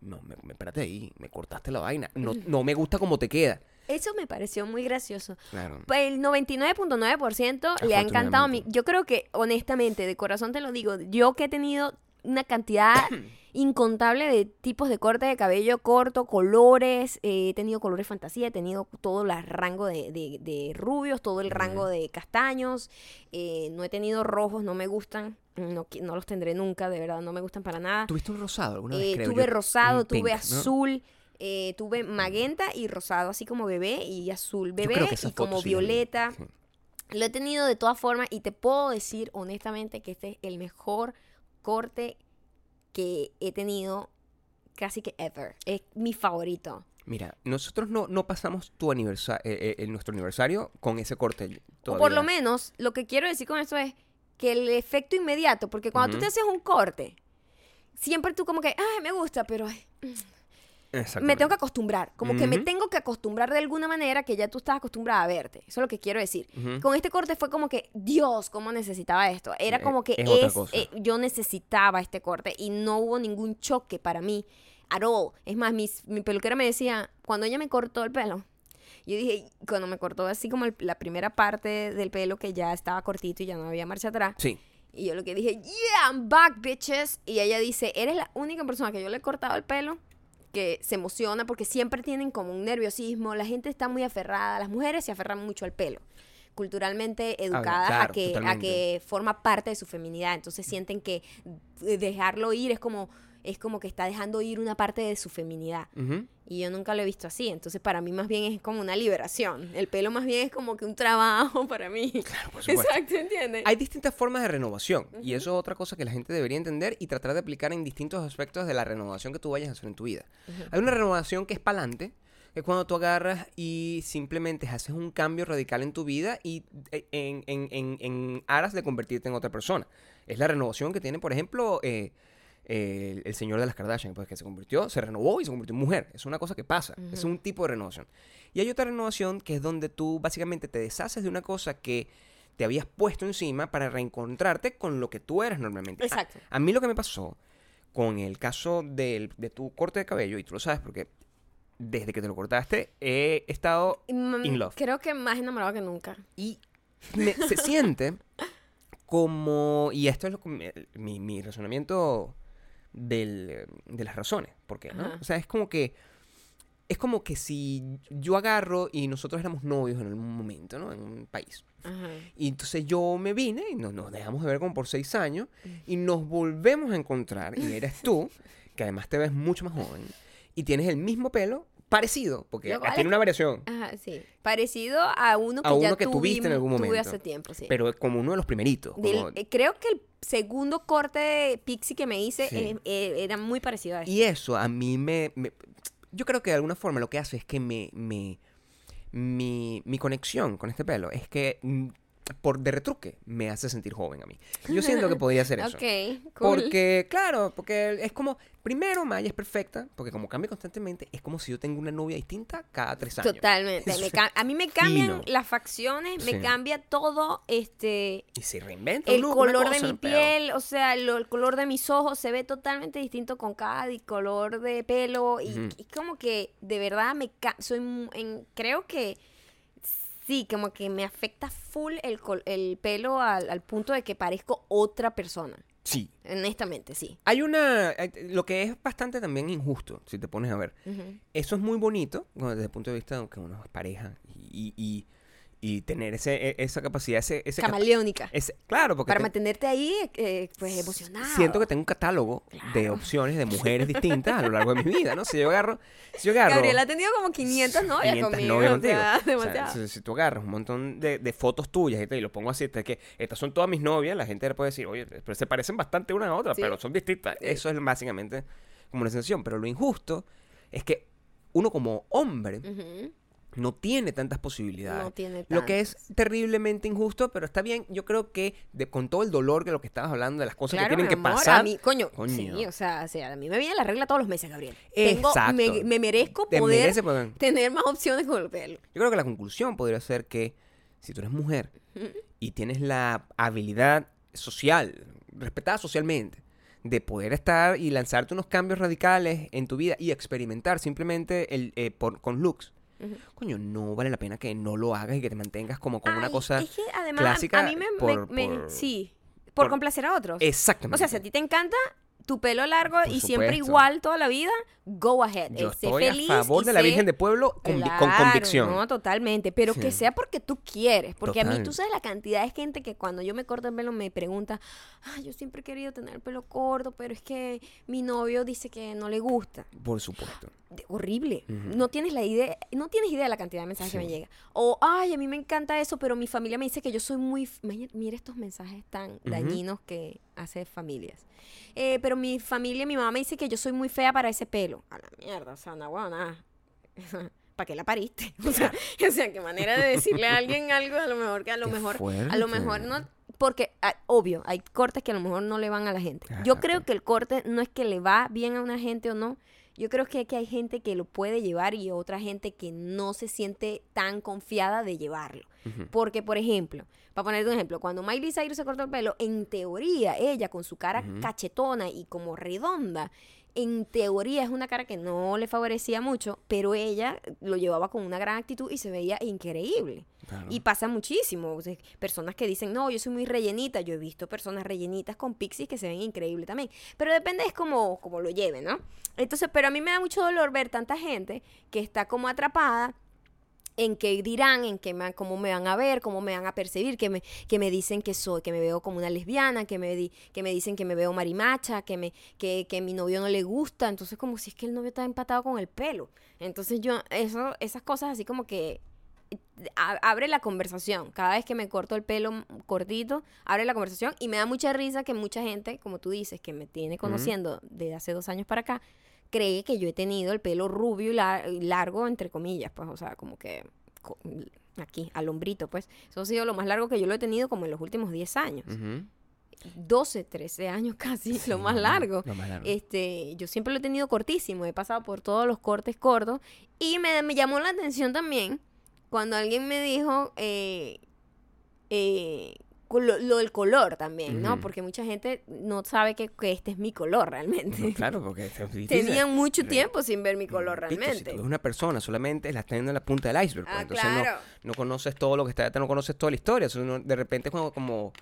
S2: No, me, me- espérate ahí, me cortaste la vaina. No, no me gusta cómo te queda.
S1: Eso me pareció muy gracioso.
S2: Claro.
S1: Pues el 99.9% le ha encantado a mí. Yo creo que, honestamente, de corazón te lo digo, yo que he tenido una cantidad incontable de tipos de corte de cabello corto, colores. eh, he tenido colores fantasía, he tenido todo el rango de, de- de rubios, todo el rango de castaños. eh, no he tenido rojos, no me gustan. No, los tendré nunca, de verdad, no me gustan para nada.
S2: ¿Tuviste un rosado alguna vez?
S1: Eh,
S2: creo
S1: tuve
S2: yo?
S1: rosado, tuve
S2: pink, ¿no?
S1: azul, eh, tuve magenta y rosado, así como bebé y azul bebé y como
S2: sí
S1: violeta.
S2: sí.
S1: Lo he tenido de todas formas y te puedo decir honestamente que este es el mejor corte que he tenido casi que ever. Es mi favorito.
S2: Mira, nosotros no, no pasamos tu aniversario, nuestro aniversario con ese corte.
S1: O por lo
S2: todavía.
S1: menos, lo que quiero decir con esto es que el efecto inmediato, porque cuando tú te haces un corte, siempre tú como que, ay, me gusta, pero ay, me
S2: Exactamente.
S1: tengo que acostumbrar. Como que me tengo que acostumbrar de alguna manera que ya tú estás acostumbrada a verte. Eso es lo que quiero decir. Con este corte fue como que, Dios, cómo necesitaba esto. Era como que
S2: es
S1: eh, yo necesitaba este corte y no hubo ningún choque para mí at all. Es más, mis- mi peluquera me decía, cuando ella me cortó el pelo, yo dije, cuando me cortó así como el- la primera parte del pelo que ya estaba cortito y ya no había marcha atrás,
S2: Sí.
S1: y yo lo que dije, yeah, I'm back, bitches. Y ella dice, eres la única persona que yo le he cortado el pelo que se emociona porque siempre tienen como un nerviosismo. La gente está muy aferrada, las mujeres se aferran mucho al pelo. Culturalmente educadas a, que, a que forma parte de su feminidad. Entonces sienten que dejarlo ir es como, es como que está dejando ir una parte de su feminidad. Y yo nunca lo he visto así. Entonces para mí más bien es como una liberación. El pelo más bien es como que un trabajo para mí.
S2: Claro, por supuesto.
S1: Exacto, ¿entiendes?
S2: Hay distintas formas de renovación y eso es otra cosa que la gente debería entender y tratar de aplicar en distintos aspectos de la renovación que tú vayas a hacer en tu vida. Hay una renovación que es para adelante, que es cuando tú agarras y simplemente haces un cambio radical en tu vida y eh, en, en- en- en aras de convertirte en otra persona. Es la renovación que tiene, por ejemplo, eh, el, el señor de las Kardashian, pues que se convirtió, se renovó y se convirtió en mujer. Es una cosa que pasa. Es un tipo de renovación. Y hay otra renovación que es donde tú básicamente te deshaces de una cosa que te habías puesto encima para reencontrarte con lo que tú eres normalmente. A-
S1: Exacto.
S2: A, mí lo que me pasó con el caso del- de tu corte de cabello, y tú lo sabes porque desde que te lo cortaste he estado in love.
S1: Creo que más enamorado que nunca.
S2: Y me- se siente como, y esto es lo mi, mi razonamiento del, de las razones, ¿por qué? ¿no?
S1: Ajá.
S2: O sea, es como que es como que si yo agarro y nosotros éramos novios en algún momento, ¿no? En un país.
S1: Ajá.
S2: Y entonces yo me vine y nos, nos dejamos de ver como por seis años y nos volvemos a encontrar y eres tú, que además te ves mucho más joven y tienes el mismo pelo parecido, porque
S1: cual
S2: tiene una variación,
S1: Ajá, sí. Parecido a uno que
S2: A
S1: ya
S2: que tuviste en algún
S1: Tuve
S2: momento.
S1: hace tiempo, sí.
S2: pero como uno de los primeritos.
S1: Del-
S2: como-
S1: eh, creo que el segundo corte de Pixie que me hice
S2: Sí.
S1: eh, eh, era muy parecido a este.
S2: Y eso a mí me, me- Yo creo que de alguna forma lo que hace es que me... me mi, mi conexión con este pelo es que mm, por de retruque me hace sentir joven a mí. Yo siento que podría hacer eso.
S1: Ok, cool.
S2: Porque, claro, porque es como, primero Maya es perfecta, porque como cambia constantemente, es como si yo tengo una novia distinta cada tres años.
S1: Totalmente.
S2: Es
S1: a mí me cambian
S2: fino.
S1: las facciones, me
S2: Sí.
S1: cambia todo, este,
S2: Y se reinventa
S1: el
S2: look,
S1: color de mi piel, o sea, lo- el color de mis ojos se ve totalmente distinto con cada color de pelo y,
S2: Ujú.
S1: y como que de verdad me ca- soy en, creo que sí, como que me afecta full el, col- el pelo al, al punto de que parezco otra persona.
S2: Sí.
S1: Honestamente, sí.
S2: Hay una, hay- lo que es bastante también injusto, si te pones a ver. Eso es muy bonito desde el punto de vista de que uno es pareja y, y, y tener ese, e- esa capacidad, ese, ese,
S1: Camaleónica.
S2: ese- claro, porque
S1: Para
S2: te-
S1: mantenerte ahí, eh, pues emocionado.
S2: siento que tengo un catálogo de opciones de mujeres distintas a lo largo de mi vida, ¿no? Si yo agarro, si yo agarro
S1: Gabriela ha tenido como 500 novias
S2: 500
S1: conmigo.
S2: novias
S1: o
S2: contigo. O sea, si, si tú agarras un montón de, de fotos tuyas y, te, y lo pongo así, es que estas son todas mis novias, la gente le puede decir, oye, pero se parecen bastante una a otra,
S1: Sí.
S2: pero son distintas.
S1: Sí.
S2: Eso es básicamente como una sensación. Pero lo injusto es que uno como hombre. No tiene tantas posibilidades.
S1: No tiene
S2: Lo que es
S1: tantas.
S2: terriblemente injusto, pero está bien. Yo creo que de, con todo el dolor de lo que estabas hablando, de las cosas
S1: Claro,
S2: que tienen
S1: mi
S2: que pasar.
S1: A mí, coño,
S2: Coño.
S1: sí, o sea, o sea, a mí me viene la regla todos los meses, Gabriel. Tengo,
S2: Exacto.
S1: me, me merezco
S2: te
S1: poder
S2: merece poder-
S1: tener más opciones con el pelo.
S2: Yo creo que la conclusión podría ser que si tú eres mujer y tienes la habilidad social, respetada socialmente, de poder estar y lanzarte unos cambios radicales en tu vida y experimentar simplemente el, eh, por- con looks, Coño, no vale la pena que no lo hagas y que te mantengas como con una cosa
S1: es que además,
S2: clásica
S1: a mí me, me-
S2: por-
S1: me-
S2: por-
S1: sí, por,
S2: por-
S1: complacer a otros.
S2: exactamente.
S1: O sea, si a ti te encanta, tu pelo largo
S2: Por
S1: y siempre igual toda la vida, go ahead.
S2: Yo
S1: sé
S2: estoy
S1: feliz
S2: a favor de la
S1: sé-
S2: Virgen de Pueblo con, con convicción.
S1: No, totalmente. Pero que sea porque tú quieres. Porque a mí, tú sabes la cantidad de gente que cuando yo me corto el pelo me pregunta, ah, yo siempre he querido tener el pelo corto, pero es que mi novio dice que no le gusta.
S2: Por supuesto.
S1: Horrible. No tienes la idea, no tienes idea de la cantidad de mensajes que me llega. O, ay, a mí me encanta eso, pero mi familia me dice que yo soy muy... mira estos mensajes tan dañinos que hace familias. Eh, pero mi familia, mi mamá me dice que yo soy muy fea para ese pelo. A la mierda, o sea, no, bueno, nada. ¿Para qué la pariste? O sea, o sea, qué manera de decirle a alguien algo, a lo mejor que a lo
S2: Qué
S1: mejor, a lo mejor no, porque ah, obvio, hay cortes que a lo mejor no le van a la gente. Yo creo que el corte no es que le va bien a una gente o no. Yo creo que, que hay gente que lo puede llevar y otra gente que no se siente tan confiada de llevarlo. Porque, por ejemplo, para ponerte un ejemplo, cuando Miley Cyrus se cortó el pelo, en teoría, ella con su cara cachetona y como redonda, en teoría es una cara que no le favorecía mucho, pero ella lo llevaba con una gran actitud y se veía increíble.
S2: Claro.
S1: Y pasa muchísimo. o sea, personas que dicen, no, yo soy muy rellenita. Yo he visto personas rellenitas con pixies que se ven increíbles también. Pero depende es como, como lo lleven, ¿no? Entonces, pero a mí me da mucho dolor ver tanta gente que está como atrapada en qué dirán, en qué me, cómo me van a ver, cómo me van a percibir, que me, que me dicen que soy, que me veo como una lesbiana, que me, di- que me dicen que me veo marimacha, que me, que, que mi novio no le gusta, entonces como si es que el novio está empatado con el pelo. Entonces yo, eso, esas cosas así como que eh, a- abre la conversación. Cada vez que me corto el pelo cortito, abre la conversación y me da mucha risa que mucha gente, como tú dices, que me tiene conociendo desde hace dos años para acá, cree que yo he tenido el pelo rubio y, lar- largo, entre comillas, pues, o sea, como que co- aquí, al hombrito, pues. Eso ha sido lo más largo que yo lo he tenido como en los últimos 10 años.
S2: Ujú.
S1: 12, 13 años casi,
S2: Sí,
S1: lo más largo.
S2: Lo más largo.
S1: Este, yo siempre lo he tenido cortísimo, he pasado por todos los cortes cortos y me, me llamó la atención también cuando alguien me dijo eh, eh, lo, lo del color también, ¿no? Porque mucha gente no sabe que, que este es mi color realmente.
S2: No, claro, porque es difícil.
S1: Tenían mucho tiempo sin ver mi color
S2: Repito, Si
S1: realmente.
S2: tú ves una persona, solamente la estás viendo en la punta del iceberg. pues,
S1: Ah,
S2: entonces no-
S1: claro.
S2: no, conoces todo lo que está detrás, no conoces toda la historia. De repente es como, como-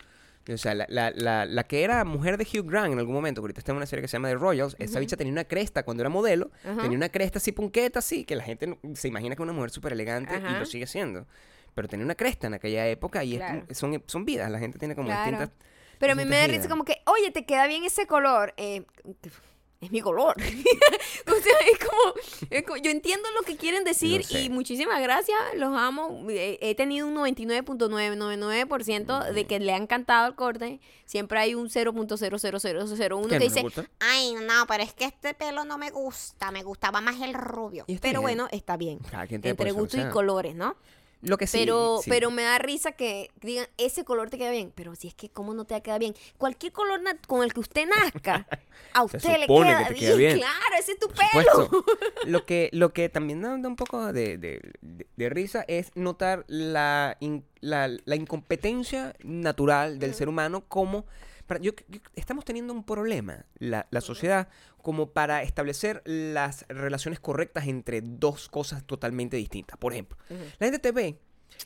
S2: o sea, la, la, la, la que era mujer de Hugh Grant en algún momento, que ahorita está en una serie que se llama The Royals, esa bicha tenía una cresta cuando era modelo, tenía una cresta así punqueta, así, que la gente no- se imagina que es una mujer súper elegante y lo sigue siendo. Pero tenía una cresta en aquella época y es- son, son vidas, la gente tiene como
S1: Claro.
S2: distintas...
S1: Pero a mí me da risa como que, oye, te queda bien ese color. Eh, es mi color. o sea, es como, es como- yo entiendo lo que quieren decir
S2: sé.
S1: y muchísimas gracias, los amo. Eh, He tenido un 99.999% de que le ha encantado el corte. Siempre hay un 0.00001
S2: ¿Qué,
S1: que dice,
S2: gusta?
S3: Ay, no, pero es que este pelo no me gusta. Me gustaba más el rubio.
S1: Pero
S2: bien.
S1: bueno, está bien. Entre gustos y colores, ¿no?
S2: Lo que sí,
S1: pero,
S2: sí.
S1: pero me da risa que digan, ese color te queda bien. Pero si es que, ¿cómo no te va a quedar bien? Cualquier color con el que usted nazca, a
S2: Se
S1: usted le queda,
S2: que te queda bien.
S1: Claro, ese es tu
S2: Por
S1: pelo.
S2: Lo que, lo que también da, un poco de, de- de- de risa es notar la, in- la, la incompetencia natural del ser humano como... yo- yo- estamos teniendo un problema, la, la sociedad, como para establecer las relaciones correctas entre dos cosas totalmente distintas. Por ejemplo, la gente te ve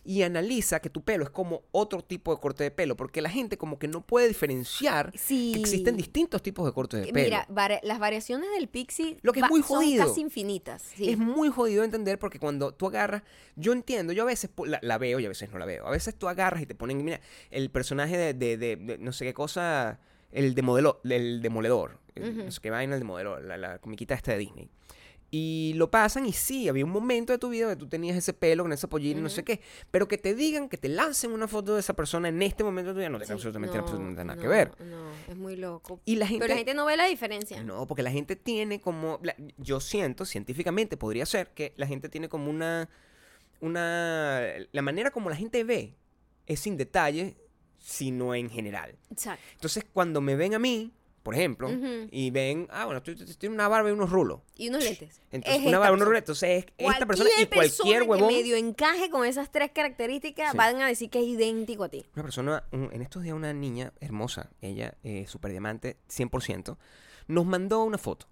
S2: y analiza que tu pelo es como otro tipo de corte de pelo, porque la gente como que no puede diferenciar
S1: Sí.
S2: que existen distintos tipos de cortes de pelo.
S1: Mira, vari- las variaciones del pixie
S2: Lo que es muy
S1: son
S2: jodido.
S1: casi infinitas. sí.
S2: Es muy jodido de entender porque cuando tú agarras, yo entiendo, yo a veces la veo y a veces no la veo. A veces tú agarras y te ponen, mira, el personaje de, de- de- de no sé qué cosa, el, demodelo, el demoledor, el
S1: Ujú.
S2: no sé qué vaina, el demoledor, la, la comiquita esta de Disney. Y lo pasan y sí, había un momento de tu vida donde tú tenías ese pelo con esa pollina y no sé qué, pero que te digan, que te lancen una foto de esa persona en este momento de tu vida no tiene
S1: Sí,
S2: absolutamente,
S1: no,
S2: absolutamente nada que
S1: no,
S2: ver.
S1: No, es muy loco.
S2: Y la gente...
S1: Pero la gente no ve la diferencia.
S2: No, porque la gente tiene como. la- yo siento, científicamente podría ser que la gente tiene como una. Una. La manera como la gente ve es sin detalle, sino en general.
S1: Exacto.
S2: Entonces, cuando me ven a mí, por ejemplo, y ven, ah, bueno, tienes una barba y unos rulos.
S1: Y unos lentes.
S2: Entonces,
S1: Es
S2: una barba y unos rulos. Entonces, es esta persona y cualquier
S1: persona
S2: huevón.
S1: que medio encaje con esas tres características
S2: Sí.
S1: van a decir que es idéntico a ti.
S2: Una persona, un- en estos días una niña hermosa, ella, eh, super diamante, 100%, nos mandó una foto.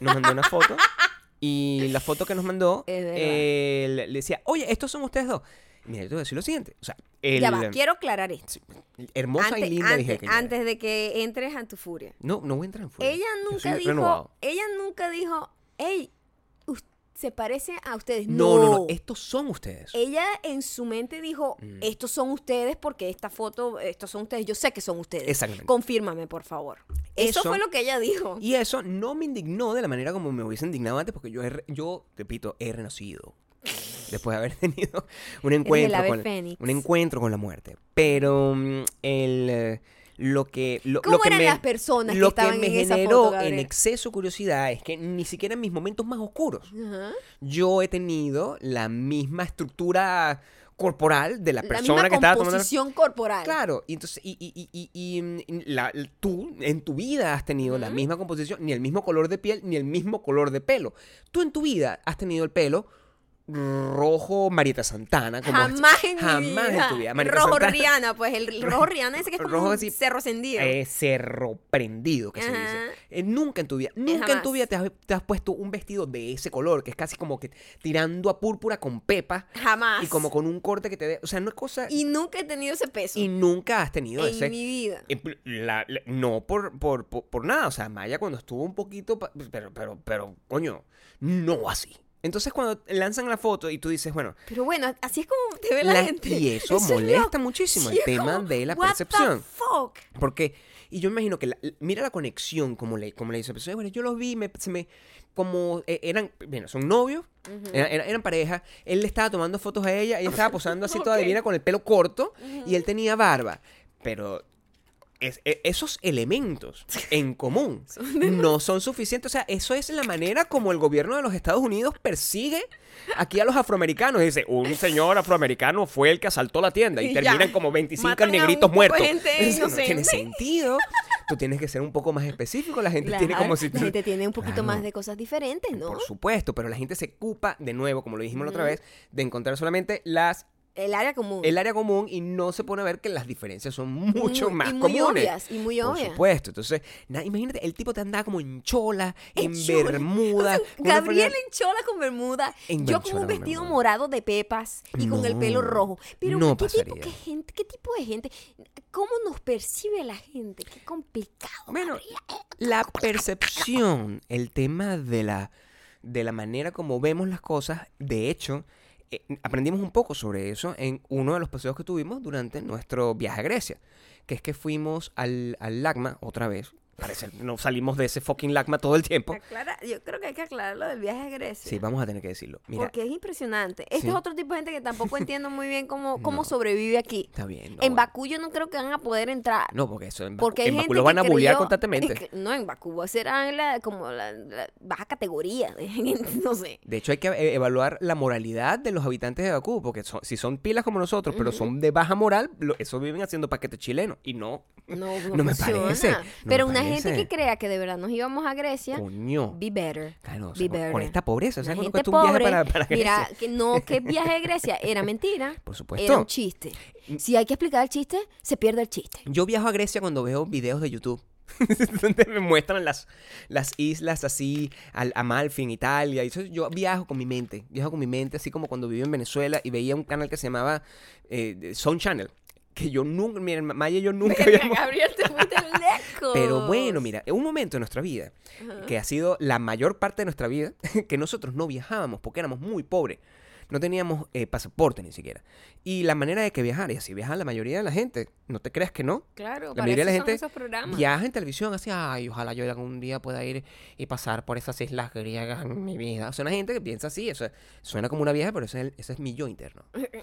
S2: Nos mandó una foto y la foto que nos mandó eh, le, le decía, oye, estos son ustedes dos. Mira, yo te voy a decir lo siguiente. O sea, el,
S1: Ya va, quiero aclarar esto.
S2: hermosa
S1: Antes,
S2: y linda
S1: antes-
S2: dije que
S1: antes de que entres a tu furia.
S2: No, no voy a entrar en furia.
S1: Ella nunca dijo,
S2: renovado.
S1: ella nunca dijo, hey, se parece a ustedes.
S2: No, no, no. Estos son ustedes.
S1: Ella en su mente dijo,
S2: Mm.
S1: estos son ustedes porque esta foto, estos son ustedes, yo sé que son ustedes.
S2: Exactamente.
S1: Confírmame, por favor. Eso,
S2: Eso-
S1: fue lo que ella dijo.
S2: Y eso no me indignó de la manera como me hubiese indignado antes, porque yo, he yo repito, he renacido. Después de haber tenido un encuentro, con, un encuentro con la muerte. Pero mm, el, eh, lo que, lo,
S1: ¿Cómo
S2: lo que
S1: eran
S2: me,
S1: las personas que
S2: lo
S1: estaban
S2: me
S1: en
S2: generó
S1: foto,
S2: en exceso curiosidad es que ni siquiera en mis momentos más oscuros yo he tenido la misma estructura corporal de la
S1: La
S2: persona
S1: misma
S2: que estaba tomando la
S1: composición corporal.
S2: Claro, y entonces, y, y, y, y, y, mm, la- tú en tu vida has tenido la misma composición, ni el mismo color de piel, ni el mismo color de pelo. Tú en tu vida has tenido el pelo rojo Marieta Santana. Como
S1: Jamás en
S2: jamás
S1: vida.
S2: en tu vida. Marieta
S1: rojo
S2: Santana,
S1: Rihanna, pues el rojo Rihanna ese que es como
S2: Rojo
S1: un
S2: así,
S1: cerro encendido.
S2: eh, cerro prendido, que se dice. Eh, nunca en tu vida, nunca en tu vida te has, te has puesto un vestido de ese color, que es casi como que tirando a púrpura con pepa
S1: Jamás.
S2: y como con un corte que te dé. O sea, no es cosa.
S1: Y nunca he tenido ese peso
S2: y nunca has tenido
S1: en
S2: ese.
S1: mi vida.
S2: Eh, pl- la- la- no por, por, por, por nada, o sea, Maya cuando estuvo un poquito, pero, pero, pero, coño, no así. Entonces cuando lanzan la foto y tú dices, bueno,
S1: Pero bueno, así es como te ve la,
S2: la-
S1: gente.
S2: y eso
S1: es
S2: molesta muchísimo, el
S1: Sí,
S2: tema
S1: como,
S2: de la
S1: "What the
S2: percepción".
S1: fuck?
S2: porque, y yo me imagino que, la- mira la conexión, como le, como le dice, pues, bueno, yo los vi, me, se me, como, eh, eran, bueno, son novios, eran, eran- eran pareja, él le estaba tomando fotos a ella, ella estaba posando así toda
S1: Ok.
S2: divina con el pelo corto, y él tenía barba, pero es- e- esos elementos en común no son suficientes. O sea, eso es la manera como el gobierno de los Estados Unidos persigue aquí a los afroamericanos. Dice, un señor afroamericano fue el que asaltó la tienda y,
S1: Y ya.
S2: terminan como 25
S1: Matan a
S2: negritos muertos. Eso no tiene sentido. Tú tienes que ser un poco más específico. La gente tiene como si...
S1: la gente tiene un poquito
S2: Claro.
S1: más de cosas diferentes, ¿no?
S2: Por supuesto, pero la gente se ocupa, de nuevo, como lo dijimos la otra vez, de encontrar solamente las
S1: El área común.
S2: el área común y no se pone a ver que las diferencias son mucho
S1: Muy-
S2: más
S1: y muy
S2: comunes.
S1: obvias, y muy
S2: Por
S1: obvias.
S2: supuesto. Entonces, na- imagínate, el tipo te andaba como en chola, en,
S1: En chola.
S2: bermuda.
S1: O sea,
S2: con una
S1: Gabriel
S2: franela-
S1: en chola con bermuda,
S2: En
S1: yo con un vestido
S2: bermuda.
S1: morado de pepas y con el pelo rojo. Pero
S2: no
S1: ¿qué tipo, qué gente, qué tipo de gente? ¿Cómo nos percibe la gente? Qué complicado.
S2: Bueno,
S1: Gabriel.
S2: la percepción, el tema de la, de la manera como vemos las cosas, de hecho, aprendimos un poco sobre eso en uno de los paseos que tuvimos durante nuestro viaje a Grecia, que es que fuimos al, al Lagma otra vez. Parece, no salimos de ese fucking Lagma todo el tiempo.
S1: Aclara- yo creo que hay que aclarar lo del viaje a Grecia.
S2: Sí, vamos a tener que decirlo. Mira,
S1: porque es impresionante. Este
S2: Sí.
S1: es otro tipo de gente que tampoco entiendo muy bien cómo, cómo
S2: No.
S1: sobrevive aquí.
S2: está bien. no,
S1: en. Bakú yo no creo que van a poder entrar.
S2: No, porque eso en Bakú,
S1: Porque hay
S2: en
S1: gente
S2: Bakú lo van a bullear constantemente.
S1: que- No, en Bakú será la, como la, la baja categoría. no sé.
S2: De hecho, hay que eh, evaluar la moralidad de los habitantes de Bakú, porque son- si son pilas como nosotros, pero son de baja moral, lo- eso viven haciendo paquetes chilenos. Y no,
S1: No, no,
S2: No me
S1: funciona.
S2: parece, no
S1: Pero
S2: me
S1: una
S2: parece.
S1: Gente que crea que de verdad nos íbamos a Grecia,
S2: coño.
S1: be better.
S2: Claro, o
S1: be
S2: sea, con, con
S1: better.
S2: esta pobreza, ¿sabes cuánto
S1: gente
S2: cuesta un viaje
S1: pobre,
S2: para, para
S1: mira,
S2: Grecia?
S1: que no, que viaje a Grecia era mentira.
S2: Por supuesto.
S1: Era un chiste. Si hay que explicar el chiste, se pierde el chiste.
S2: Yo viajo a Grecia cuando veo videos de YouTube. donde me muestran las, las islas así, al, Amalfi en Italia. Y eso yo viajo con mi mente. Viajo con mi mente, así como cuando viví en Venezuela y veía un canal que se llamaba eh, Sound Channel. Que yo nunca, mira, Maya y yo nunca habíamos
S1: Gabriel, te fuiste lejos.
S2: Pero bueno, mira, un momento de nuestra vida, que ha sido la mayor parte de nuestra vida, que nosotros no viajábamos porque éramos muy pobres. No teníamos eh, pasaporte ni siquiera. Y la manera de que viajar, y así viaja la mayoría de la gente, no te creas que no.
S1: Claro,
S2: La
S1: para
S2: mayoría de la
S1: eso
S2: gente viaja en televisión así, ay, ojalá yo algún día pueda ir y pasar por esas islas griegas en mi vida. O sea, una gente que piensa así, o sea, suena como una vieja, pero ese es, el- ese es mi yo interno.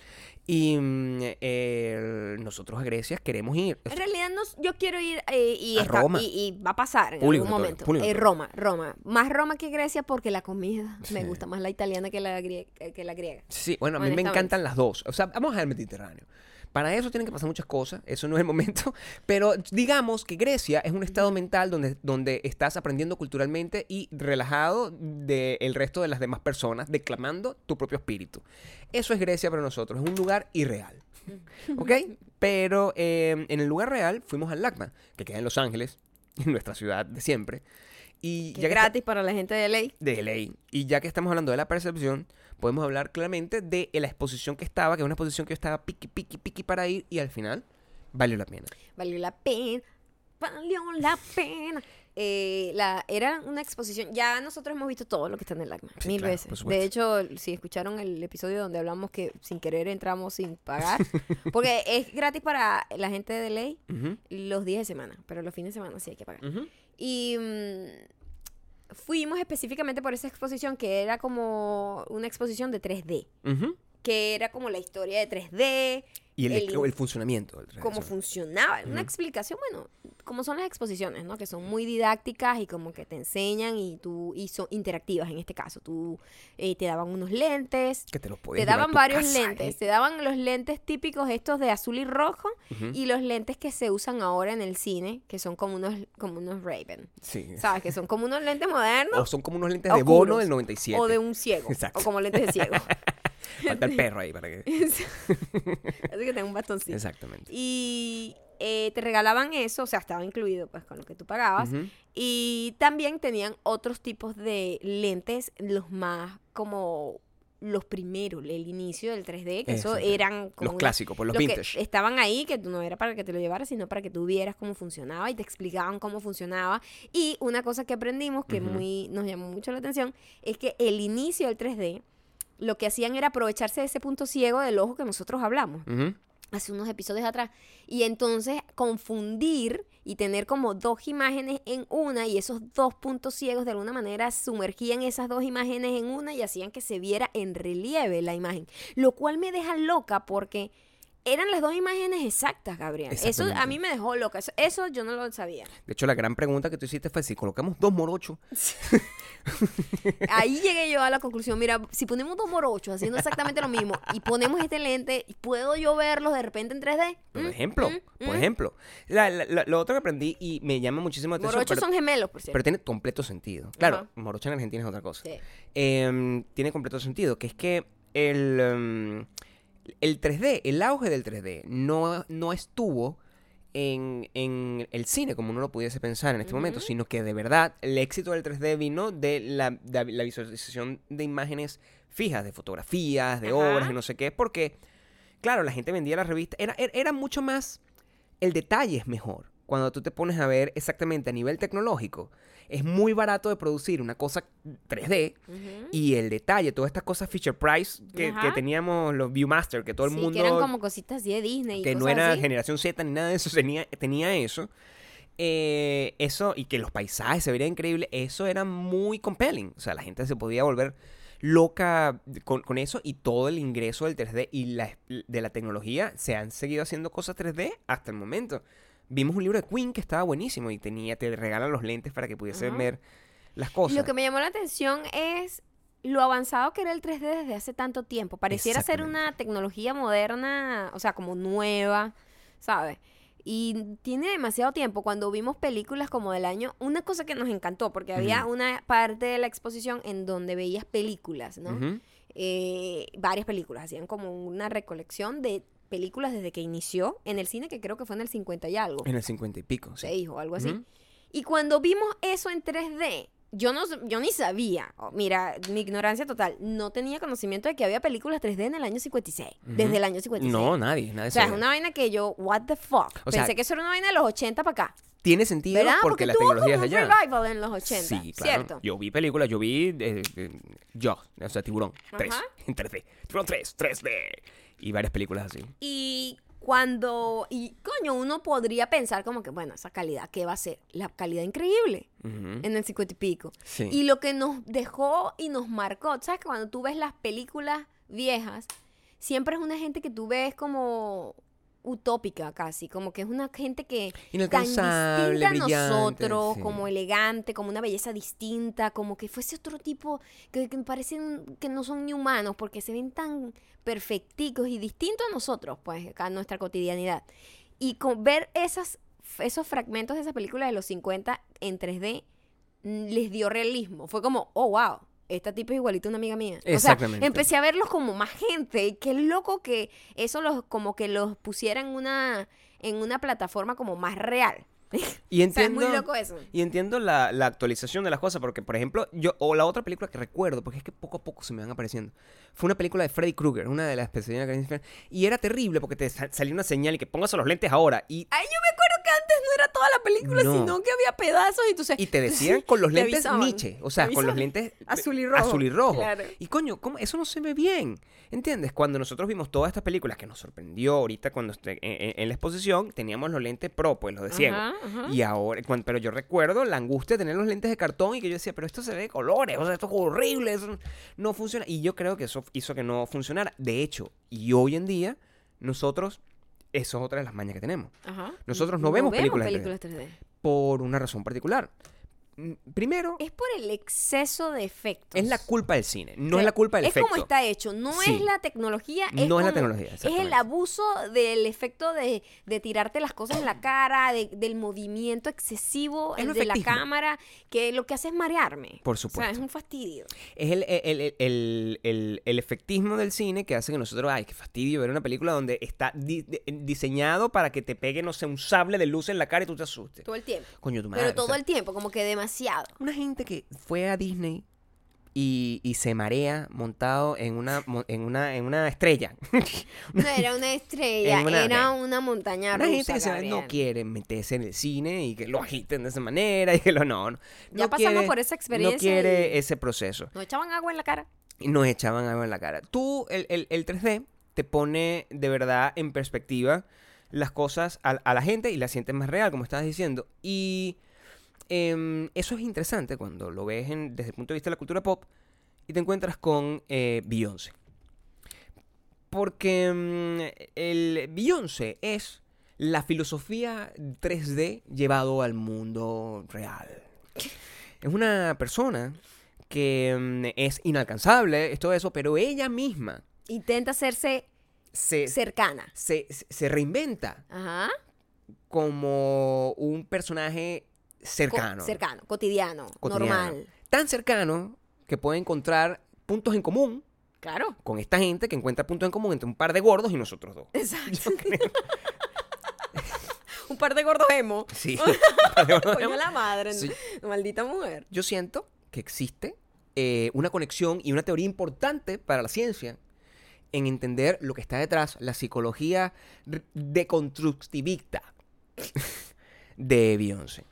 S2: Y mm, eh, nosotros a Grecia queremos ir.
S1: En realidad nos- yo quiero ir eh, y,
S2: A
S1: está-
S2: Roma.
S1: y, y va a pasar en
S2: Público
S1: algún momento. Eh. Roma, Roma. Más Roma que Grecia porque la comida me gusta más la italiana que la, grie- que la griega.
S2: Sí, bueno, a mí me encantan las dos. O sea, vamos al Mediterráneo. Para eso tienen que pasar muchas cosas, eso no es el momento, pero digamos que Grecia es un estado mental donde, donde estás aprendiendo culturalmente y relajado del resto de las demás personas, declamando tu propio espíritu. Eso es Grecia para nosotros, es un lugar irreal. ¿Ok? Pero eh, en el lugar real fuimos al LACMA, que queda en Los Ángeles, en nuestra ciudad de siempre. Y
S1: Que
S2: ya que
S1: gratis para la gente de ley.
S2: de ley. Y ya que estamos hablando de la percepción, podemos hablar claramente de la exposición que estaba, que es una exposición que yo estaba piqui, piqui, piqui para ir y al final valió la pena.
S1: Valió la pena. Valió la pena. Eh, la, era una exposición. Ya nosotros hemos visto todo lo que está en el ACMA.
S2: Sí,
S1: mil
S2: claro,
S1: veces. De hecho, si escucharon el episodio donde hablamos que sin querer entramos sin pagar. porque es gratis para la gente de ley los días de semana. Pero los fines de semana sí hay que pagar.
S2: ujú.
S1: Y mm, fuimos específicamente por esa exposición que era como una exposición de 3D.
S2: Ujú.
S1: Que era como la historia de 3D.
S2: Y el,
S1: El-
S2: el funcionamiento del
S1: cómo funcionaba. Una explicación, bueno, como son las exposiciones, ¿no? Que son muy didácticas y como que te enseñan y tú, y son interactivas en este caso. Tú eh, te daban unos lentes,
S2: Que te los
S1: te
S2: podías a
S1: daban varios
S2: casa,
S1: lentes,
S2: ¿eh?
S1: te daban los lentes típicos estos de azul y rojo
S2: Ujú.
S1: y los lentes que se usan ahora en el cine, que son como unos, como unos Raven.
S2: Sí.
S1: ¿Sabes? Que son como unos lentes modernos
S2: O son como unos lentes de bono del 97.
S1: o de un ciego.
S2: Exacto.
S1: O como lentes de ciego.
S2: Falta el perro ahí para que...
S1: Así que tengo un bastoncito.
S2: Exactamente.
S1: Y eh, te regalaban eso, o sea, estaba incluido pues con lo que tú pagabas.
S2: Ujú.
S1: Y también tenían otros tipos de lentes, los más como los primeros, el inicio del 3D, que eso eran como
S2: Los clásicos, por los
S1: lo que
S2: vintage.
S1: estaban ahí, que no era para que te lo llevaras, sino para que tú vieras cómo funcionaba y te explicaban cómo funcionaba. Y una cosa que aprendimos que
S2: Ujú.
S1: muy nos llamó mucho la atención es que el inicio del 3D lo que hacían era aprovecharse de ese punto ciego del ojo que nosotros hablamos hace unos episodios atrás. Y entonces confundir y tener como dos imágenes en una y esos dos puntos ciegos de alguna manera sumergían esas dos imágenes en una y hacían que se viera en relieve la imagen. Lo cual me deja loca porque eran las dos imágenes exactas, Gabriel. Eso a mí me dejó loca. Eso, eso yo no lo sabía.
S2: De hecho, la gran pregunta que tú hiciste fue si colocamos dos morochos.
S1: Ahí llegué yo a la conclusión, mira, si ponemos dos morochos haciendo exactamente lo mismo y ponemos este lente, ¿puedo yo verlos de repente en 3D?
S2: Por
S1: ¿Mm?
S2: ejemplo,
S1: ¿Mm?
S2: por
S1: ¿Mm?
S2: ejemplo. La- la- la- lo otro que aprendí y me llama muchísimo la atención.
S1: Morochos
S2: pero,
S1: son gemelos, por cierto.
S2: pero tiene completo sentido. Claro,
S1: Ajá.
S2: morocho en Argentina es otra cosa.
S1: Sí.
S2: Em, tiene completo sentido, que es que el, em, el 3D, el auge del 3D, no, no estuvo en, en el cine como uno lo pudiese pensar en este momento, sino que de verdad el éxito del 3D vino de la, de la visualización de imágenes fijas, de fotografías, de
S1: Ajá.
S2: obras y no sé qué, porque, claro, la gente vendía la revista, era, era, era mucho más, el detalle es mejor. Cuando tú te pones a ver exactamente a nivel tecnológico, es muy barato de producir una cosa 3D
S1: Ujú.
S2: y el detalle, todas estas cosas Fisher Price que, teníamos los Viewmaster, que todo el
S1: Sí,
S2: mundo
S1: que eran como cositas así de Disney y
S2: que no
S1: cosas
S2: era
S1: así.
S2: generación Z ni nada de eso, tenía, tenía eso. Eh, eso y que los paisajes se verían increíbles, eso era muy compelling. O sea, la gente se podía volver loca con, con eso y todo el ingreso del 3D y la, de la tecnología se han seguido haciendo cosas 3D hasta el momento. Vimos un libro de Queen que estaba buenísimo y tenía, te regalan los lentes para que pudiesen ver las cosas.
S1: Lo que me llamó la atención es lo avanzado que era el 3D desde hace tanto tiempo. Pareciera ser una tecnología moderna, o sea, como nueva, ¿sabes? Y tiene demasiado tiempo. Cuando vimos películas como del año, una cosa que nos encantó, porque había una parte de la exposición en donde veías películas, ¿no? Eh, varias películas, hacían como una recolección de películas desde que inició en el cine, que creo que fue en el 50 y algo.
S2: En el 50 y pico. sí.
S1: seis o algo así. Y cuando vimos eso en 3D, yo no yo ni sabía, oh, mira, mi ignorancia total, no tenía conocimiento de que había películas 3D en el año 56, desde el año 56.
S2: No, nadie, nadie
S1: o sea, es una vaina que yo, what the fuck.
S2: O sea,
S1: Pensé que eso era una vaina de los 80 para acá.
S2: Tiene sentido
S1: ¿Verdad?
S2: porque, la
S1: tuvo
S2: tecnología es allá.
S1: revival en los 80,
S2: Sí, claro.
S1: ¿cierto?
S2: Yo vi películas, yo vi eh, eh, yo, o sea, Tiburón 3
S1: Ajá.
S2: en 3D. Tiburón 3, 3D. Y varias películas así.
S1: Y cuando, y coño, uno podría pensar como que, bueno, esa calidad, ¿qué va a ser? La calidad increíble en el 50 y pico.
S2: Sí.
S1: Y lo que nos dejó y nos marcó, ¿sabes? que Cuando tú ves las películas viejas, siempre es una gente que tú ves como utópica casi, como que es una gente que tan distinta a nosotros,
S2: sí.
S1: como elegante, como una belleza distinta, como que fuese otro tipo que, parecen que no son ni humanos porque se ven tan perfecticos y distintos a nosotros, pues, a nuestra cotidianidad. Y con ver esas, esos fragmentos de esa película de los 50 en 3D mm, les dio realismo. Fue como, oh, wow, esta tipo es igualita a una amiga mía. O sea,
S2: Exactamente.
S1: empecé a verlos como más gente. Y qué loco que eso los, como que los pusiera en una, en una plataforma como más real.
S2: Y
S1: O sea, es
S2: entiendo,
S1: muy loco eso.
S2: y entiendo la, la actualización de las cosas, porque, por ejemplo, yo, o la otra película que recuerdo, porque es que poco a poco se me van apareciendo, fue una película de Freddy Krueger, una de las pesadillas de Freddy y era terrible porque te sa- salía una señal y que pongas los lentes ahora, y,
S1: Ay, yo me acuerdo que antes no era toda la película,
S2: No.
S1: sino que había pedazos y tú sabes.
S2: y te decían con los
S1: Te
S2: lentes. Nietzsche, o sea, con los lentes
S1: Azul y rojo.
S2: azul y rojo.
S1: Claro.
S2: Y coño, ¿cómo? eso no se ve bien, ¿entiendes? Cuando nosotros vimos todas estas películas que nos sorprendió ahorita cuando en, en- en la exposición, teníamos los lentes pro, pues los de ciego.
S1: Ajá, ajá.
S2: Y ahora, pero yo recuerdo la angustia de tener los lentes de cartón y que yo decía, pero esto se ve de colores, o sea, esto es horrible, eso no- funciona. Y yo creo que eso hizo que no funcionara. De hecho, y hoy en día, nosotros, eso es otra de las mañas que tenemos,
S1: Ajá.
S2: Nosotros no vemos películas
S1: películas 3D.
S2: por una razón particular. Mm, Primero,
S1: Es por el exceso de efectos.
S2: es la culpa del cine, no
S1: O
S2: es la culpa del
S1: es
S2: efecto.
S1: como está hecho, no
S2: Sí.
S1: es la tecnología, es
S2: No es la tecnología,
S1: Es el abuso del efecto de, de tirarte las cosas en la cara, de- del movimiento excesivo
S2: Es
S1: de la cámara, que lo que hace es marearme.
S2: Por
S1: O sea,
S2: supuesto.
S1: es un fastidio.
S2: Es el, el, el- efectismo del cine que hace que nosotros, ay, qué fastidio ver una película donde está di- di- diseñado para que te pegue, no sé, un sable de luz en la cara y tú te asustes.
S1: Todo el tiempo.
S2: Coño, tu madre.
S1: Pero
S2: o
S1: todo
S2: sea,
S1: el tiempo, como que demasiado.
S2: Una gente que fue a Disney y, y se marea montado en una, en una, en una estrella.
S1: No era una estrella,
S2: una-
S1: era una montaña
S2: Una
S1: rusa.
S2: gente que se- no quiere meterse en el cine y que lo agiten de esa manera y que lo no. no
S1: Ya
S2: no
S1: pasamos
S2: quiere-
S1: por esa experiencia
S2: No quiere ese proceso.
S1: Nos echaban agua en la cara.
S2: Y nos echaban algo en la cara. Tú, el, el, el 3D, te pone de verdad en perspectiva las cosas a, a la gente y la sientes más real, como estabas diciendo. Y em, eso es interesante cuando lo ves en- desde el punto de vista de la cultura pop y te encuentras con eh, Beyoncé. Porque mm, el Beyoncé es la filosofía 3D llevado al mundo real. Es una persona que mm, es inalcanzable, es todo eso, pero ella misma
S1: Intenta hacerse
S2: se,
S1: cercana.
S2: se, se reinventa
S1: Ajá.
S2: como un personaje
S1: Co-
S2: cercano.
S1: cercano, cotidiano,
S2: cotidiano.
S1: normal.
S2: Tan cercano que puede encontrar puntos en común
S1: Claro.
S2: con esta gente que encuentra puntos en común entre un par de gordos y nosotros dos.
S1: Exacto. Un par de gordos emo.
S2: Sí. un par de gordos.
S1: Coño la madre.
S2: Sí.
S1: Maldita mujer.
S2: Yo siento que existe eh, una conexión y una teoría importante para la ciencia en entender lo que está detrás, la psicología deconstructivista de Beyoncé.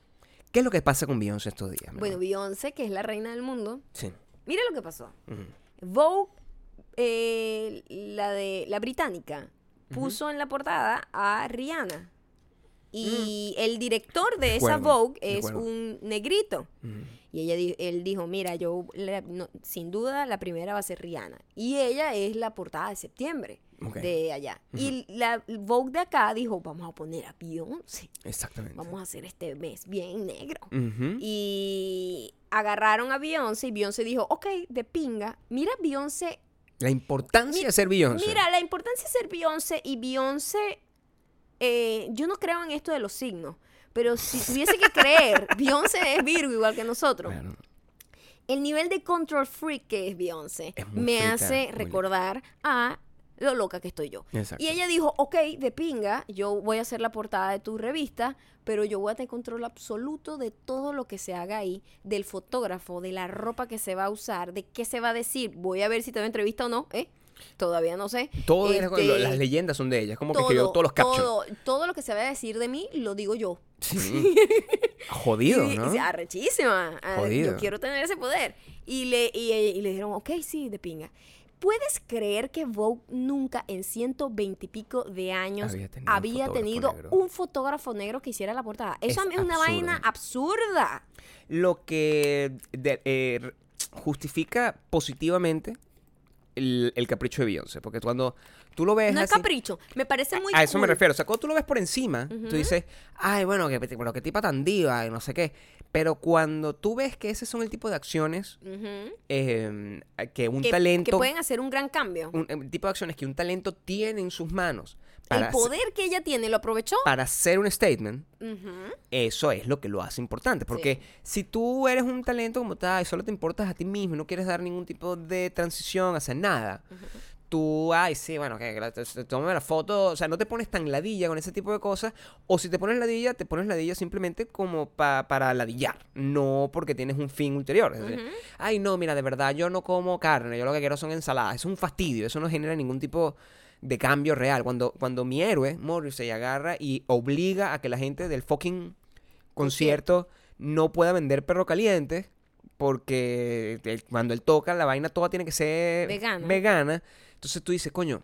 S2: ¿Qué es lo que pasa con Beyoncé estos días?
S1: Bueno? Beyoncé, que es la reina del mundo.
S2: sí.
S1: Mira lo que pasó. Vogue, eh, la de la británica, puso en la portada a Rihanna. Y el director de esa Vogue es un negrito. Y ella, di- él dijo, mira, yo la- no- sin duda la primera va a ser Rihanna. Y ella es la portada de septiembre De allá. Y la Vogue de acá dijo, vamos a poner a Beyoncé.
S2: Exactamente.
S1: Vamos a hacer este mes bien negro. Y agarraron a Beyoncé y Beyoncé dijo, ok, de pinga. Mira Beyoncé.
S2: La importancia
S1: Mi-
S2: de ser Beyoncé.
S1: Mira, la importancia de ser Beyoncé y Beyoncé, eh, yo no creo en esto de los signos, pero si tuviese que creer, Beyoncé es Virgo igual que nosotros.
S2: Bueno,
S1: El nivel de control freak que es Beyoncé
S2: Es
S1: me hace recordar a lo loca que estoy yo.
S2: Exacto.
S1: Y ella dijo, ok, de pinga, yo voy a hacer la portada de tu revista, pero yo voy a tener control absoluto de todo lo que se haga ahí, del fotógrafo, de la ropa que se va a usar, de qué se va a decir. Voy a ver si te doy entrevista o no, ¿eh? Todavía no sé.
S2: todo
S1: Este,
S2: las leyendas son de ella. Es como que escribió todos los captions.
S1: todo, todo lo que se va a decir de mí, lo digo yo.
S2: Sí. Jodido,
S1: Y-
S2: ¿no?
S1: y- arrechísima. Ah,
S2: Jodido.
S1: Yo quiero tener ese poder. Y le, y, y le dijeron, ok, sí, de pinga. ¿Puedes creer que Vogue nunca en 120 y pico de años
S2: Había tenido un fotógrafo
S1: tenido
S2: negro.
S1: un fotógrafo negro que hiciera la portada? Eso
S2: Es
S1: una vaina absurda.
S2: Lo que de- eh, justifica positivamente el, el capricho de Beyoncé. Porque cuando tú lo ves
S1: No es
S2: así-
S1: capricho. Me parece muy
S2: a eso me refiero. O sea, cuando tú lo ves por encima, tú dices, ay, bueno, que, pero qué tipa tan diva y no sé qué. Pero cuando tú ves que ese son el tipo de acciones eh, que un
S1: que,
S2: talento.
S1: que pueden hacer un gran cambio.
S2: un, el tipo de acciones que un talento tiene en sus manos para,
S1: el poder que ella tiene, ¿lo aprovechó?
S2: para hacer un statement, eso es lo que lo hace importante. Porque si tú eres un talento como tal y solo te importas a ti mismo y no quieres dar ningún tipo de transición hacia nada, tú, ay, sí, bueno, que te- tómame la foto, o sea, no te pones tan ladilla con ese tipo de cosas, o si te pones ladilla, te pones ladilla simplemente como pa- para ladillar, no porque tienes un fin ulterior. Es decir, Ay, no, mira, de verdad, yo no como carne, yo lo que quiero son ensaladas, es un fastidio, eso no genera ningún tipo de cambio real. Cuando, cuando mi héroe, Morrissey, agarra y obliga a que la gente del fucking concierto no pueda vender perro caliente, porque el- cuando él toca, la vaina toda tiene que ser
S1: Vegana.
S2: vegana. Entonces tú dices, coño,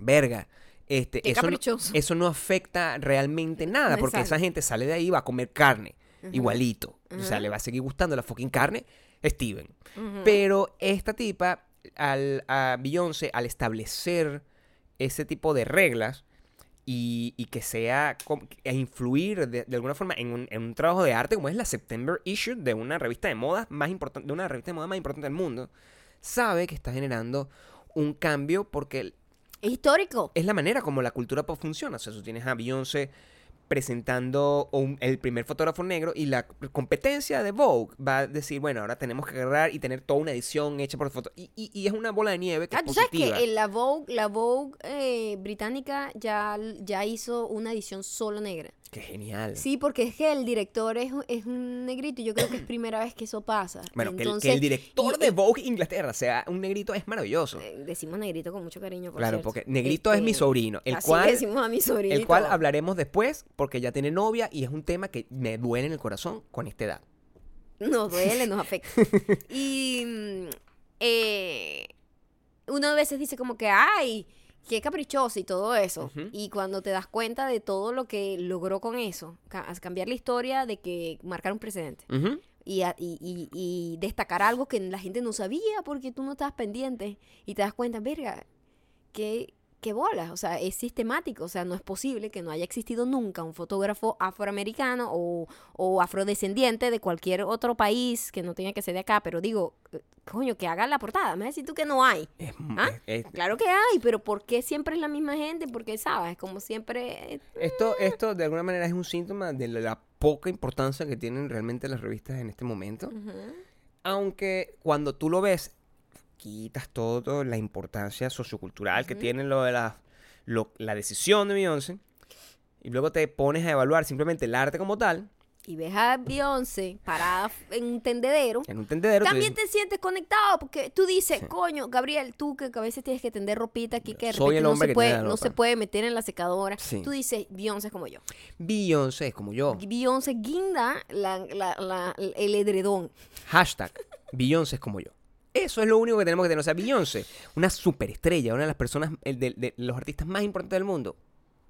S2: verga. Este,
S1: Qué
S2: eso, no, eso no afecta realmente nada, porque esa gente sale de ahí y va a comer carne, igualito. O sea, le va a seguir gustando la fucking carne, Steven. Pero esta tipa, al, a Beyoncé, al establecer ese tipo de reglas y, y que sea, com- e influir de, de alguna forma en un, en un trabajo de arte como es la September Issue de una revista de moda más importante, de una revista de moda más importante del mundo, sabe que está generando un cambio porque
S1: Es histórico.
S2: es la manera como la cultura pop funciona. O sea, tú tienes a Beyoncé presentando un- el primer fotógrafo negro y la competencia de Vogue va a decir, bueno, ahora tenemos que agarrar y tener toda una edición hecha por foto. Y, y- y es una bola de nieve que
S1: Ah,
S2: es
S1: tú sabes
S2: positiva.
S1: que la Vogue, la Vogue eh, británica ya, ya hizo una edición solo negra.
S2: Qué genial.
S1: Sí, porque es que el director es, es un negrito y yo creo que es primera vez que eso pasa.
S2: Bueno, que el- que,
S1: Entonces,
S2: el director
S1: y-
S2: de Vogue Inglaterra sea un negrito es maravilloso.
S1: eh, decimos negrito con mucho cariño, por
S2: Claro,
S1: cierto.
S2: porque negrito es mi
S1: Este,
S2: sobrino, el
S1: así
S2: cual,
S1: decimos a mi sobrino.
S2: el cual hablaremos después porque ya tiene novia y es un tema que me duele en el corazón con esta edad.
S1: Nos duele, nos afecta. y mm, eh, uno a veces dice como que, ay, qué caprichoso y todo eso. Y cuando te das cuenta de todo lo que logró con eso, ca- cambiar la historia de que marcar un precedente. Y, a- y- y- y destacar algo que la gente no sabía porque tú no estabas pendiente y te das cuenta, verga, qué, qué bolas, o sea, es sistemático, o sea, no es posible que no haya existido nunca un fotógrafo afroamericano o, o afrodescendiente de cualquier otro país que no tenga que ser de acá, pero digo, eh, coño, que haga la portada, me decir tú que no hay.
S2: Es-
S1: ¿Ah?
S2: es-
S1: Claro que hay, pero ¿por qué siempre es la misma gente? Porque, ¿sabes? Como siempre... eh,
S2: Esto, esto de alguna manera es un síntoma de la, poca importancia que tienen realmente las revistas en este momento. Aunque cuando tú lo ves, quitas todo la importancia sociocultural que tiene lo de la, lo- la decisión de Beyoncé. Y luego te pones a evaluar simplemente el arte como tal,
S1: Y ves a Beyoncé parada en un tendedero.
S2: en un tendedero.
S1: También
S2: dices,
S1: te sientes conectado porque tú dices,
S2: Sí.
S1: coño, Gabriel, tú que a veces tienes que tender ropita aquí que
S2: Soy
S1: no, se
S2: que
S1: puede, no se puede meter en la secadora.
S2: Sí.
S1: Tú dices, Beyoncé es como yo.
S2: Beyoncé es como yo.
S1: Beyoncé guinda la- la- la- el edredón.
S2: Hashtag Beyoncé es como yo. Eso es lo único que tenemos que tener. O sea, Beyoncé, una superestrella, una de las personas, el de, de los artistas más importantes del mundo.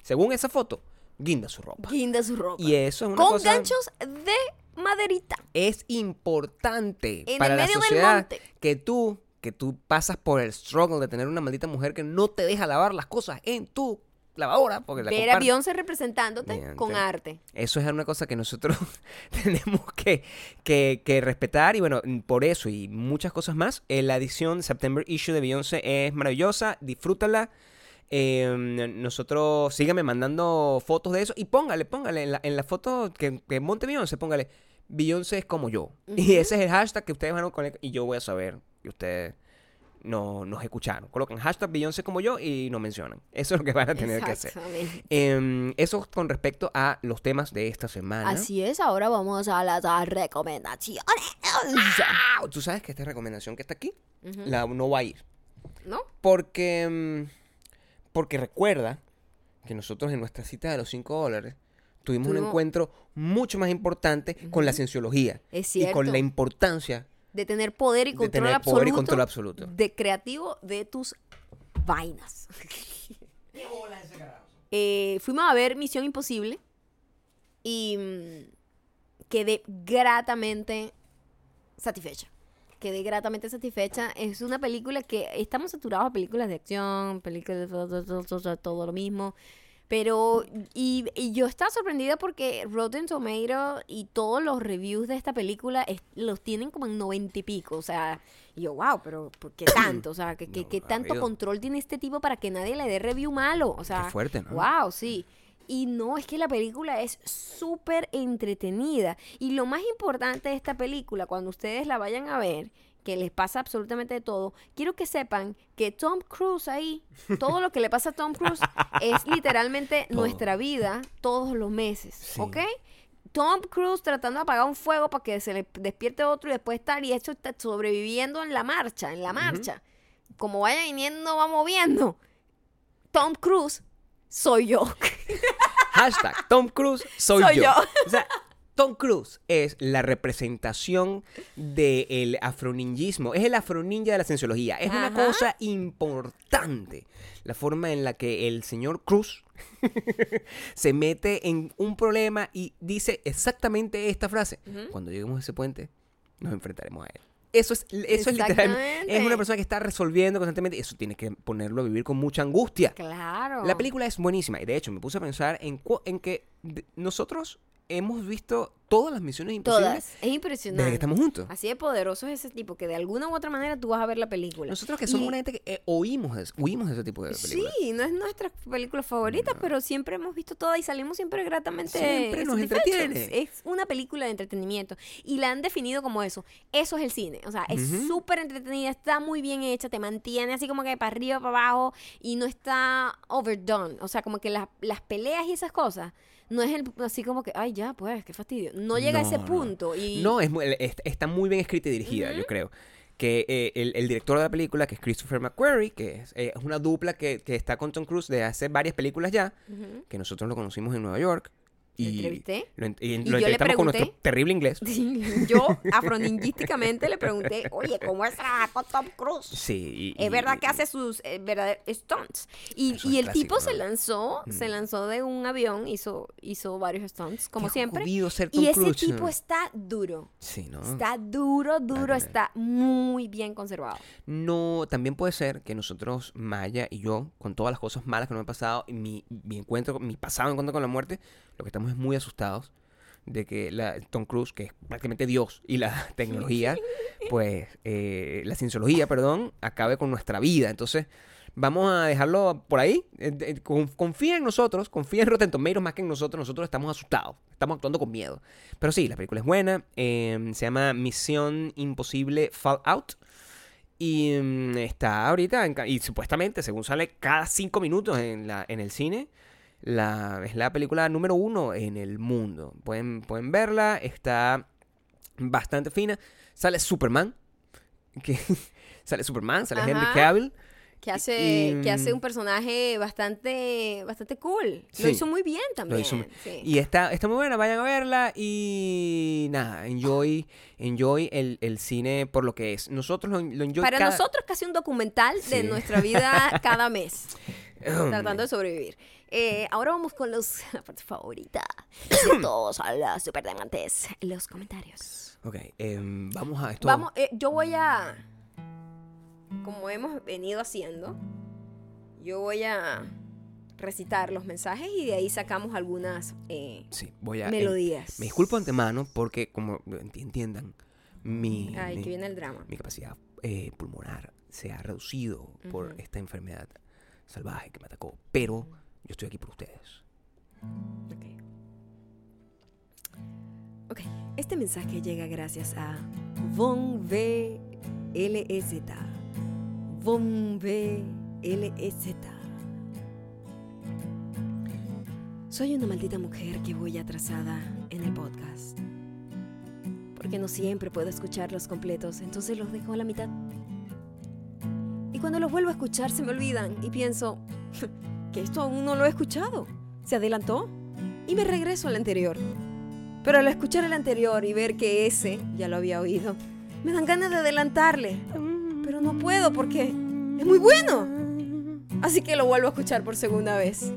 S2: Según esa foto, guinda su ropa.
S1: Guinda su ropa.
S2: Y eso es una
S1: Con
S2: cosa...
S1: ganchos de maderita.
S2: es importante
S1: En
S2: para
S1: el
S2: la
S1: medio del
S2: sociedad
S1: monte.
S2: que tú que tú pasas por el struggle de tener una maldita mujer que no te deja lavar las cosas en tu lavadora porque la
S1: Ver a. Beyoncé representándote
S2: Mediante.
S1: con arte.
S2: Eso es una cosa que nosotros tenemos que, que- que respetar y bueno, por eso y muchas cosas más, eh, la edición September Issue de Beyoncé es maravillosa, disfrútala. Eh, nosotros síganme mandando fotos de eso y póngale, póngale en la, en la foto que, que monte Beyoncé, póngale Beyoncé es como yo. Y ese es el hashtag que ustedes van a conectar y yo voy a saber que ustedes no nos escucharon. Coloquen hashtag Beyoncé como yo y nos mencionan. Eso es lo que van a tener que hacer. Em, eso con respecto a los temas de esta semana.
S1: Así es, ahora vamos a las recomendaciones.
S2: Tú sabes que esta recomendación que está aquí la, no va a ir.
S1: ¿No?
S2: Porque, em, porque recuerda que nosotros en nuestra cita de los 5 dólares tuvimos un encuentro mucho más importante con la cienciología.
S1: Es
S2: Y con la importancia
S1: De tener poder y
S2: de
S1: control
S2: tener
S1: absoluto.
S2: poder y control absoluto.
S1: De creativo de tus vainas. Eh, fuimos a ver Misión Imposible y mm, quedé gratamente satisfecha. Quedé gratamente satisfecha. Es una película que estamos saturados de películas de acción, películas de todo, todo, todo, todo lo mismo. Pero, y, y yo estaba sorprendida porque Rotten Tomato y todos los reviews de esta película es- los tienen como en noventa y pico. O sea, y yo, wow, pero ¿por qué tanto? O sea, ¿qué, qué-
S2: No,
S1: qué tanto control tiene este tipo para que nadie le dé review malo? O sea,
S2: Qué fuerte, ¿no?
S1: wow, sí. Y no, es que la película es súper entretenida. Y lo más importante de esta película, cuando ustedes la vayan a ver, que les pasa absolutamente de todo, quiero que sepan que Tom Cruise ahí, todo lo que le pasa a Tom Cruise es literalmente
S2: Todo.
S1: nuestra vida todos los meses,
S2: Sí.
S1: ¿ok? Tom Cruise tratando de apagar un fuego para que se le despierte otro y después estar y hecho está sobreviviendo en la marcha, en la marcha. Como vaya viniendo, va moviendo. Tom Cruise soy yo.
S2: Hashtag Tom Cruise soy,
S1: Soy
S2: yo.
S1: yo.
S2: O sea, Tom Cruise es la representación del afroninjismo. Es el afroninja de la cienciología. Es una cosa importante. La forma en la que el señor Cruz se mete en un problema y dice exactamente esta frase. Cuando lleguemos a ese puente, nos enfrentaremos a él. Eso es, eso es literalmente. Es una persona que está resolviendo constantemente. Eso tiene que ponerlo a vivir con mucha angustia.
S1: Claro.
S2: La película es buenísima y de hecho me puse a pensar en, en que de- nosotros hemos visto todas las misiones imposibles
S1: Todas. Es impresionante.
S2: desde que estamos juntos.
S1: Así de poderoso es ese tipo que de alguna u otra manera tú vas a ver la película.
S2: Nosotros que somos
S1: Y-
S2: una gente que eh, oímos, de- huimos de ese tipo de películas.
S1: Sí, no es nuestra película favorita, pero siempre hemos visto todas y salimos siempre gratamente
S2: Siempre nos entretiene.
S1: Es una película de entretenimiento y la han definido como eso. Eso es el cine, o sea, es
S2: Ujú.
S1: súper entretenida, está muy bien hecha, te mantiene así como que para arriba, para abajo y no está overdone, o sea, como que las- las peleas y esas cosas no es el, así como que, ay, ya, pues, qué fastidio. No llega a ese punto y
S2: No, es, está muy bien escrita y dirigida, yo creo. Que eh, el, el director de la película, que es Christopher McQuarrie, que es, eh, es una dupla que, que está con Tom Cruise de hace varias películas ya, que nosotros lo conocimos en Nueva York.
S1: ¿Lo
S2: Y
S1: entrevisté?
S2: Lo, en- y
S1: Y
S2: lo
S1: yo le
S2: entrevistamos con nuestro
S1: pregunté-
S2: terrible inglés.
S1: Sí, yo afroninguísticamente le pregunté, oye, ¿cómo es con Tom Cruise?
S2: Sí. y-
S1: Es verdad que hace sus eh, verdaderos stunts. Y,
S2: es
S1: el tipo se lanzó, se
S2: Mm.
S1: lanzó de un avión, hizo, hizo varios stunts, como
S2: Qué
S1: siempre.
S2: jodido ser Tom
S1: Y ese tipo
S2: ¿no?
S1: está duro.
S2: Sí, ¿no?
S1: Está duro, duro, está muy bien conservado.
S2: No, también puede ser que nosotros, Maya y yo, con todas las cosas malas que nos han pasado, y mi, mi encuentro, mi pasado encuentro con la muerte, lo que estamos muy asustados de que la, Tom Cruise, que es prácticamente Dios, y la tecnología, pues, eh, la cienciología, perdón, acabe con nuestra vida. Entonces, vamos a dejarlo por ahí. Eh, con- Confía en nosotros, confía en Rotten Tomatoes más que en nosotros. Nosotros estamos asustados, estamos actuando con miedo. Pero sí, la película es buena. eh, se llama Misión Imposible Fallout. Y mm, está ahorita, en y supuestamente, según sale cada cinco minutos en, la, en el cine, la, es la película número uno en el mundo. Pueden, pueden verla, está bastante fina. Sale Superman, que sale Superman, sale Henry. Cavill.
S1: Que hace,
S2: Y-
S1: que hace un personaje bastante, bastante cool. Lo hizo muy bien también.
S2: hizo muy-
S1: sí.
S2: Y está, está muy buena, vayan a verla y nada, enjoy, enjoy el, el cine por lo que es. Nosotros lo, lo enjoy
S1: Para
S2: cada-
S1: nosotros casi un documental de nuestra vida cada mes. tratando de sobrevivir. Eh, ahora vamos con los, la parte favorita de todos a los superdiamantes, los comentarios.
S2: Ok, em, vamos a esto.
S1: Vamos, eh, yo voy a, como hemos venido haciendo, yo voy a recitar los mensajes y de ahí sacamos algunas eh,
S2: Sí, voy a...
S1: melodías.
S2: me disculpo antemano porque, como enti- entiendan, mi,
S1: Ay,
S2: mi,
S1: que viene el drama.
S2: mi capacidad pulmonar se ha reducido por esta enfermedad salvaje que me atacó. Pero yo estoy aquí por ustedes.
S1: Ok. Ok, este mensaje llega gracias a Von V LZ. Von V LZ. Soy una maldita mujer que voy atrasada en el podcast. Porque no siempre puedo escucharlos completos, entonces los dejo a la mitad. Y cuando los vuelvo a escuchar se me olvidan y pienso esto aún no lo he escuchado. Se adelantó y me regreso al anterior. Pero al escuchar el anterior y ver que ese ya lo había oído, me dan ganas de adelantarle. Pero no puedo porque es muy bueno. Así que lo vuelvo a escuchar por segunda vez.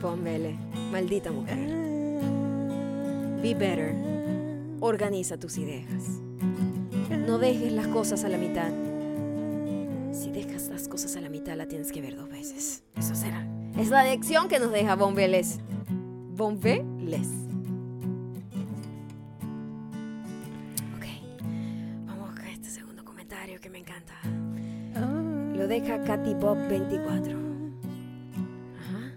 S1: Pónmele, maldita mujer. Be better. Organiza tus ideas. No dejes las cosas a la mitad. A la tienes que ver dos veces. Eso será. Es la lección que nos deja Bombeles. Bombeles. Ok. Vamos con este segundo comentario que me encanta. Lo deja Katy Bob 24. Ajá.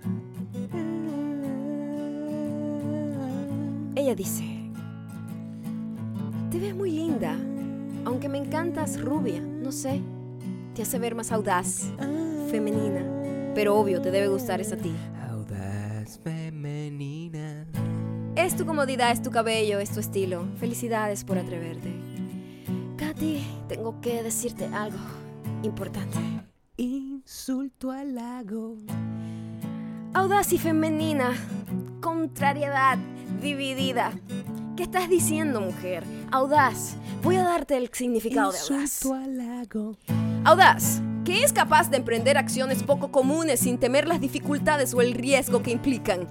S1: Ella dice. linda. Aunque me encantas rubia, no sé. Te hace ver más audaz, femenina. Pero obvio, te debe gustar esa a ti.
S2: Audaz femenina.
S1: Es tu comodidad, es tu cabello, es tu estilo. Felicidades por atreverte. Katy, tengo que decirte algo importante.
S2: Insulto al lago.
S1: Audaz y femenina. Contrariedad dividida. ¿Qué estás diciendo, mujer? Audaz. Voy a darte el significado de audaz.
S2: Insulto al lago.
S1: Audaz, que es capaz de emprender acciones poco comunes sin temer las dificultades o el riesgo que implican.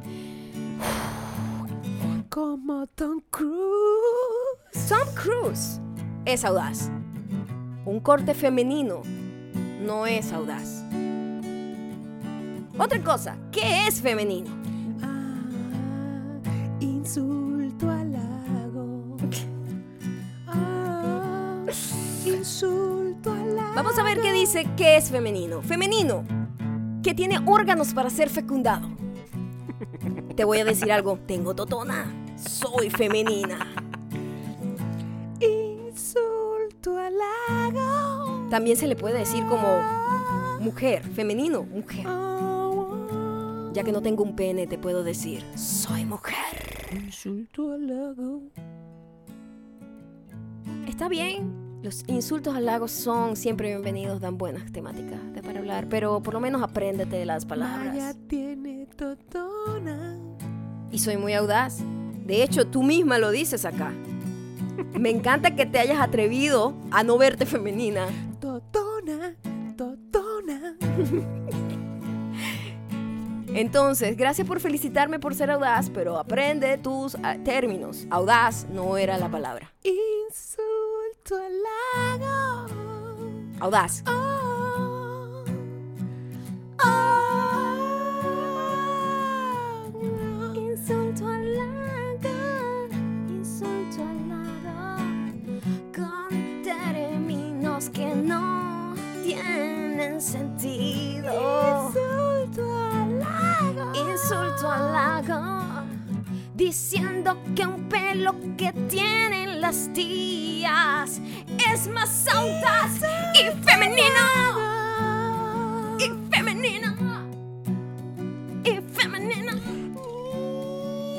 S2: Como Tom Cruise.
S1: Tom Cruise es audaz. Un corte femenino no es audaz. Otra cosa, ¿qué es femenino? Vamos a ver qué dice qué es femenino. Femenino, que tiene órganos para ser fecundado. Te voy a decir algo, tengo totona, soy femenina.
S2: Insulto al lago.
S1: También se le puede decir como mujer, femenino, mujer. Ya que no tengo un pene, te puedo decir, soy mujer.
S2: Insulto al lago.
S1: Está bien, los insultos al lago son siempre bienvenidos, dan buenas temáticas de para hablar, pero por lo menos apréndete las
S2: Maya
S1: palabras.
S2: tiene totona.
S1: Y soy muy audaz. De hecho, tú misma lo dices acá. Me encanta que te hayas atrevido a no verte femenina.
S2: Totona. Totona.
S1: Entonces, gracias por felicitarme por ser audaz, pero aprende tus ah, términos. Audaz no era la palabra.
S2: Insulto al lago.
S1: Audaz.
S2: Oh. Oh.
S1: Insulto al lago, insulto al lago, con términos que no tienen sentido.
S2: Insulto al lago.
S1: Insulto al lago, diciendo que un pelo que tienen las tías es más audaz y femenino. Y femenino. Y femenino.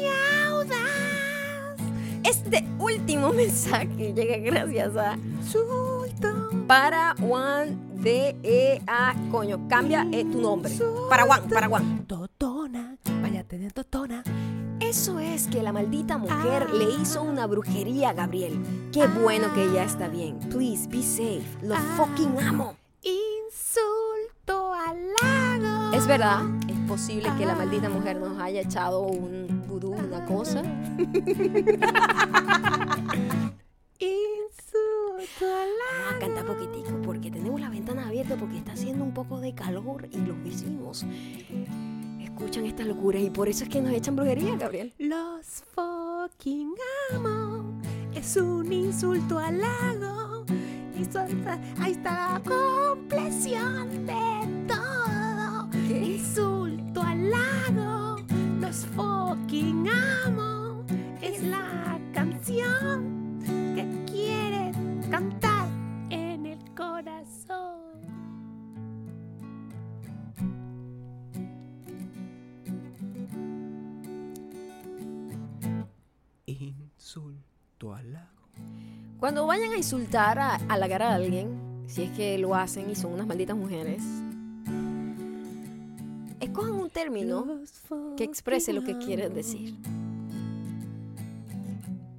S2: Y audaz.
S1: Este último mensaje llega gracias a
S2: Insulto.
S1: para Juan de E A coño cambia eh, tu nombre para Juan para Juan
S2: Totona. Vaya a tener totona.
S1: Eso es que la maldita mujer le hizo una brujería a Gabriel. Qué bueno que ya está bien. Please be safe. Lo fucking amo.
S2: Insulto al lago.
S1: es verdad es posible que la maldita mujer nos haya echado un vudú una cosa.
S2: Insulto al
S1: Vamos a
S2: lago.
S1: cantar poquitico porque tenemos la ventana abierta porque está haciendo un poco de calor y los vecinos escuchan esta locura y por eso es que nos echan brujería, Gabriel.
S2: Los fucking amo. Es un insulto al lago. Insulta- ahí está la compleción de todo.
S1: ¿Qué?
S2: Insulto al lago. Los fucking amo. Es la canción que quieres cantar Insulto al lago.
S1: Cuando vayan a insultar, a halagar a alguien, si es que lo hacen y son unas malditas mujeres, escojan un término que exprese lo que quieren decir.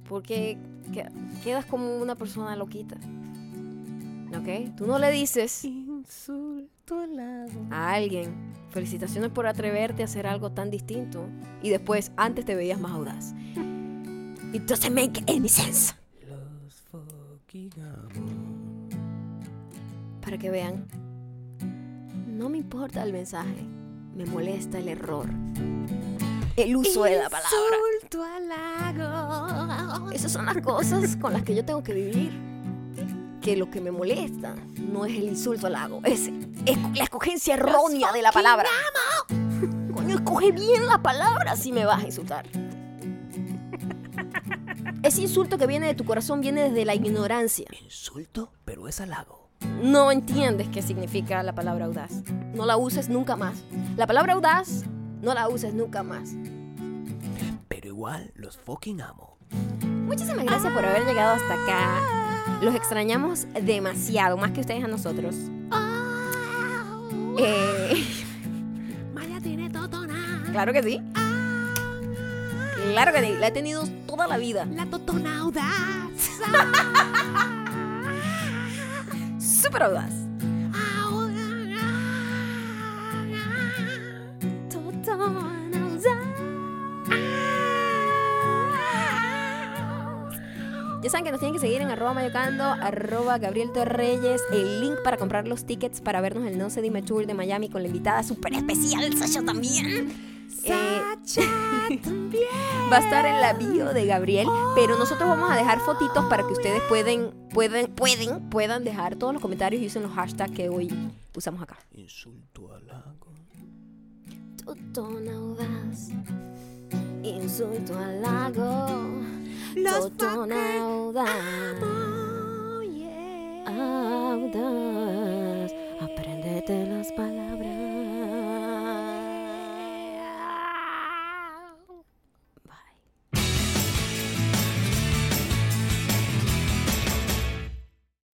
S1: Porque que- quedas como una persona loquita. ¿Ok? Tú no le dices a alguien, felicitaciones por atreverte a hacer algo tan distinto. Y después, antes te veías más audaz. It doesn't make any sense. Para que vean, no me importa el mensaje, me molesta el error. El uso de la palabra.
S2: Insulto al lago.
S1: Esas son las cosas con las que yo tengo que vivir. Que lo que me molesta no es el insulto al lago, es, es la escogencia errónea de la palabra. Coño, escoge bien la palabra si me vas a insultar. Ese insulto que viene de tu corazón viene desde la ignorancia.
S2: Insulto, pero es halago.
S1: No entiendes qué significa la palabra audaz. No la uses nunca más. La palabra audaz, no la uses nunca más.
S2: Pero igual los fucking amo.
S1: Muchísimas gracias por haber llegado hasta acá. Los extrañamos demasiado, más que ustedes a nosotros. Eh,
S3: Maya tiene totona.
S1: claro que sí. Claro que sí. La he tenido toda la vida.
S3: La totona audaz.
S1: Súper audaz. Ya saben que nos tienen que seguir en arroba mayocando, arroba Gabriel Torreyes, el link para comprar los tickets para vernos el 11 de Tour de Miami con la invitada súper especial, Sasha también. Eh, va a estar en la bio de Gabriel, pero nosotros vamos a dejar fotitos para que ustedes pueden, pueden, pueden, puedan dejar todos los comentarios y usen los hashtags que hoy usamos acá.
S2: Insulto, halago.
S1: Totona audaz, insulto al lago.
S3: Los
S1: Totona
S3: fuckers
S1: audaz,
S3: amo, yeah.
S1: audaz.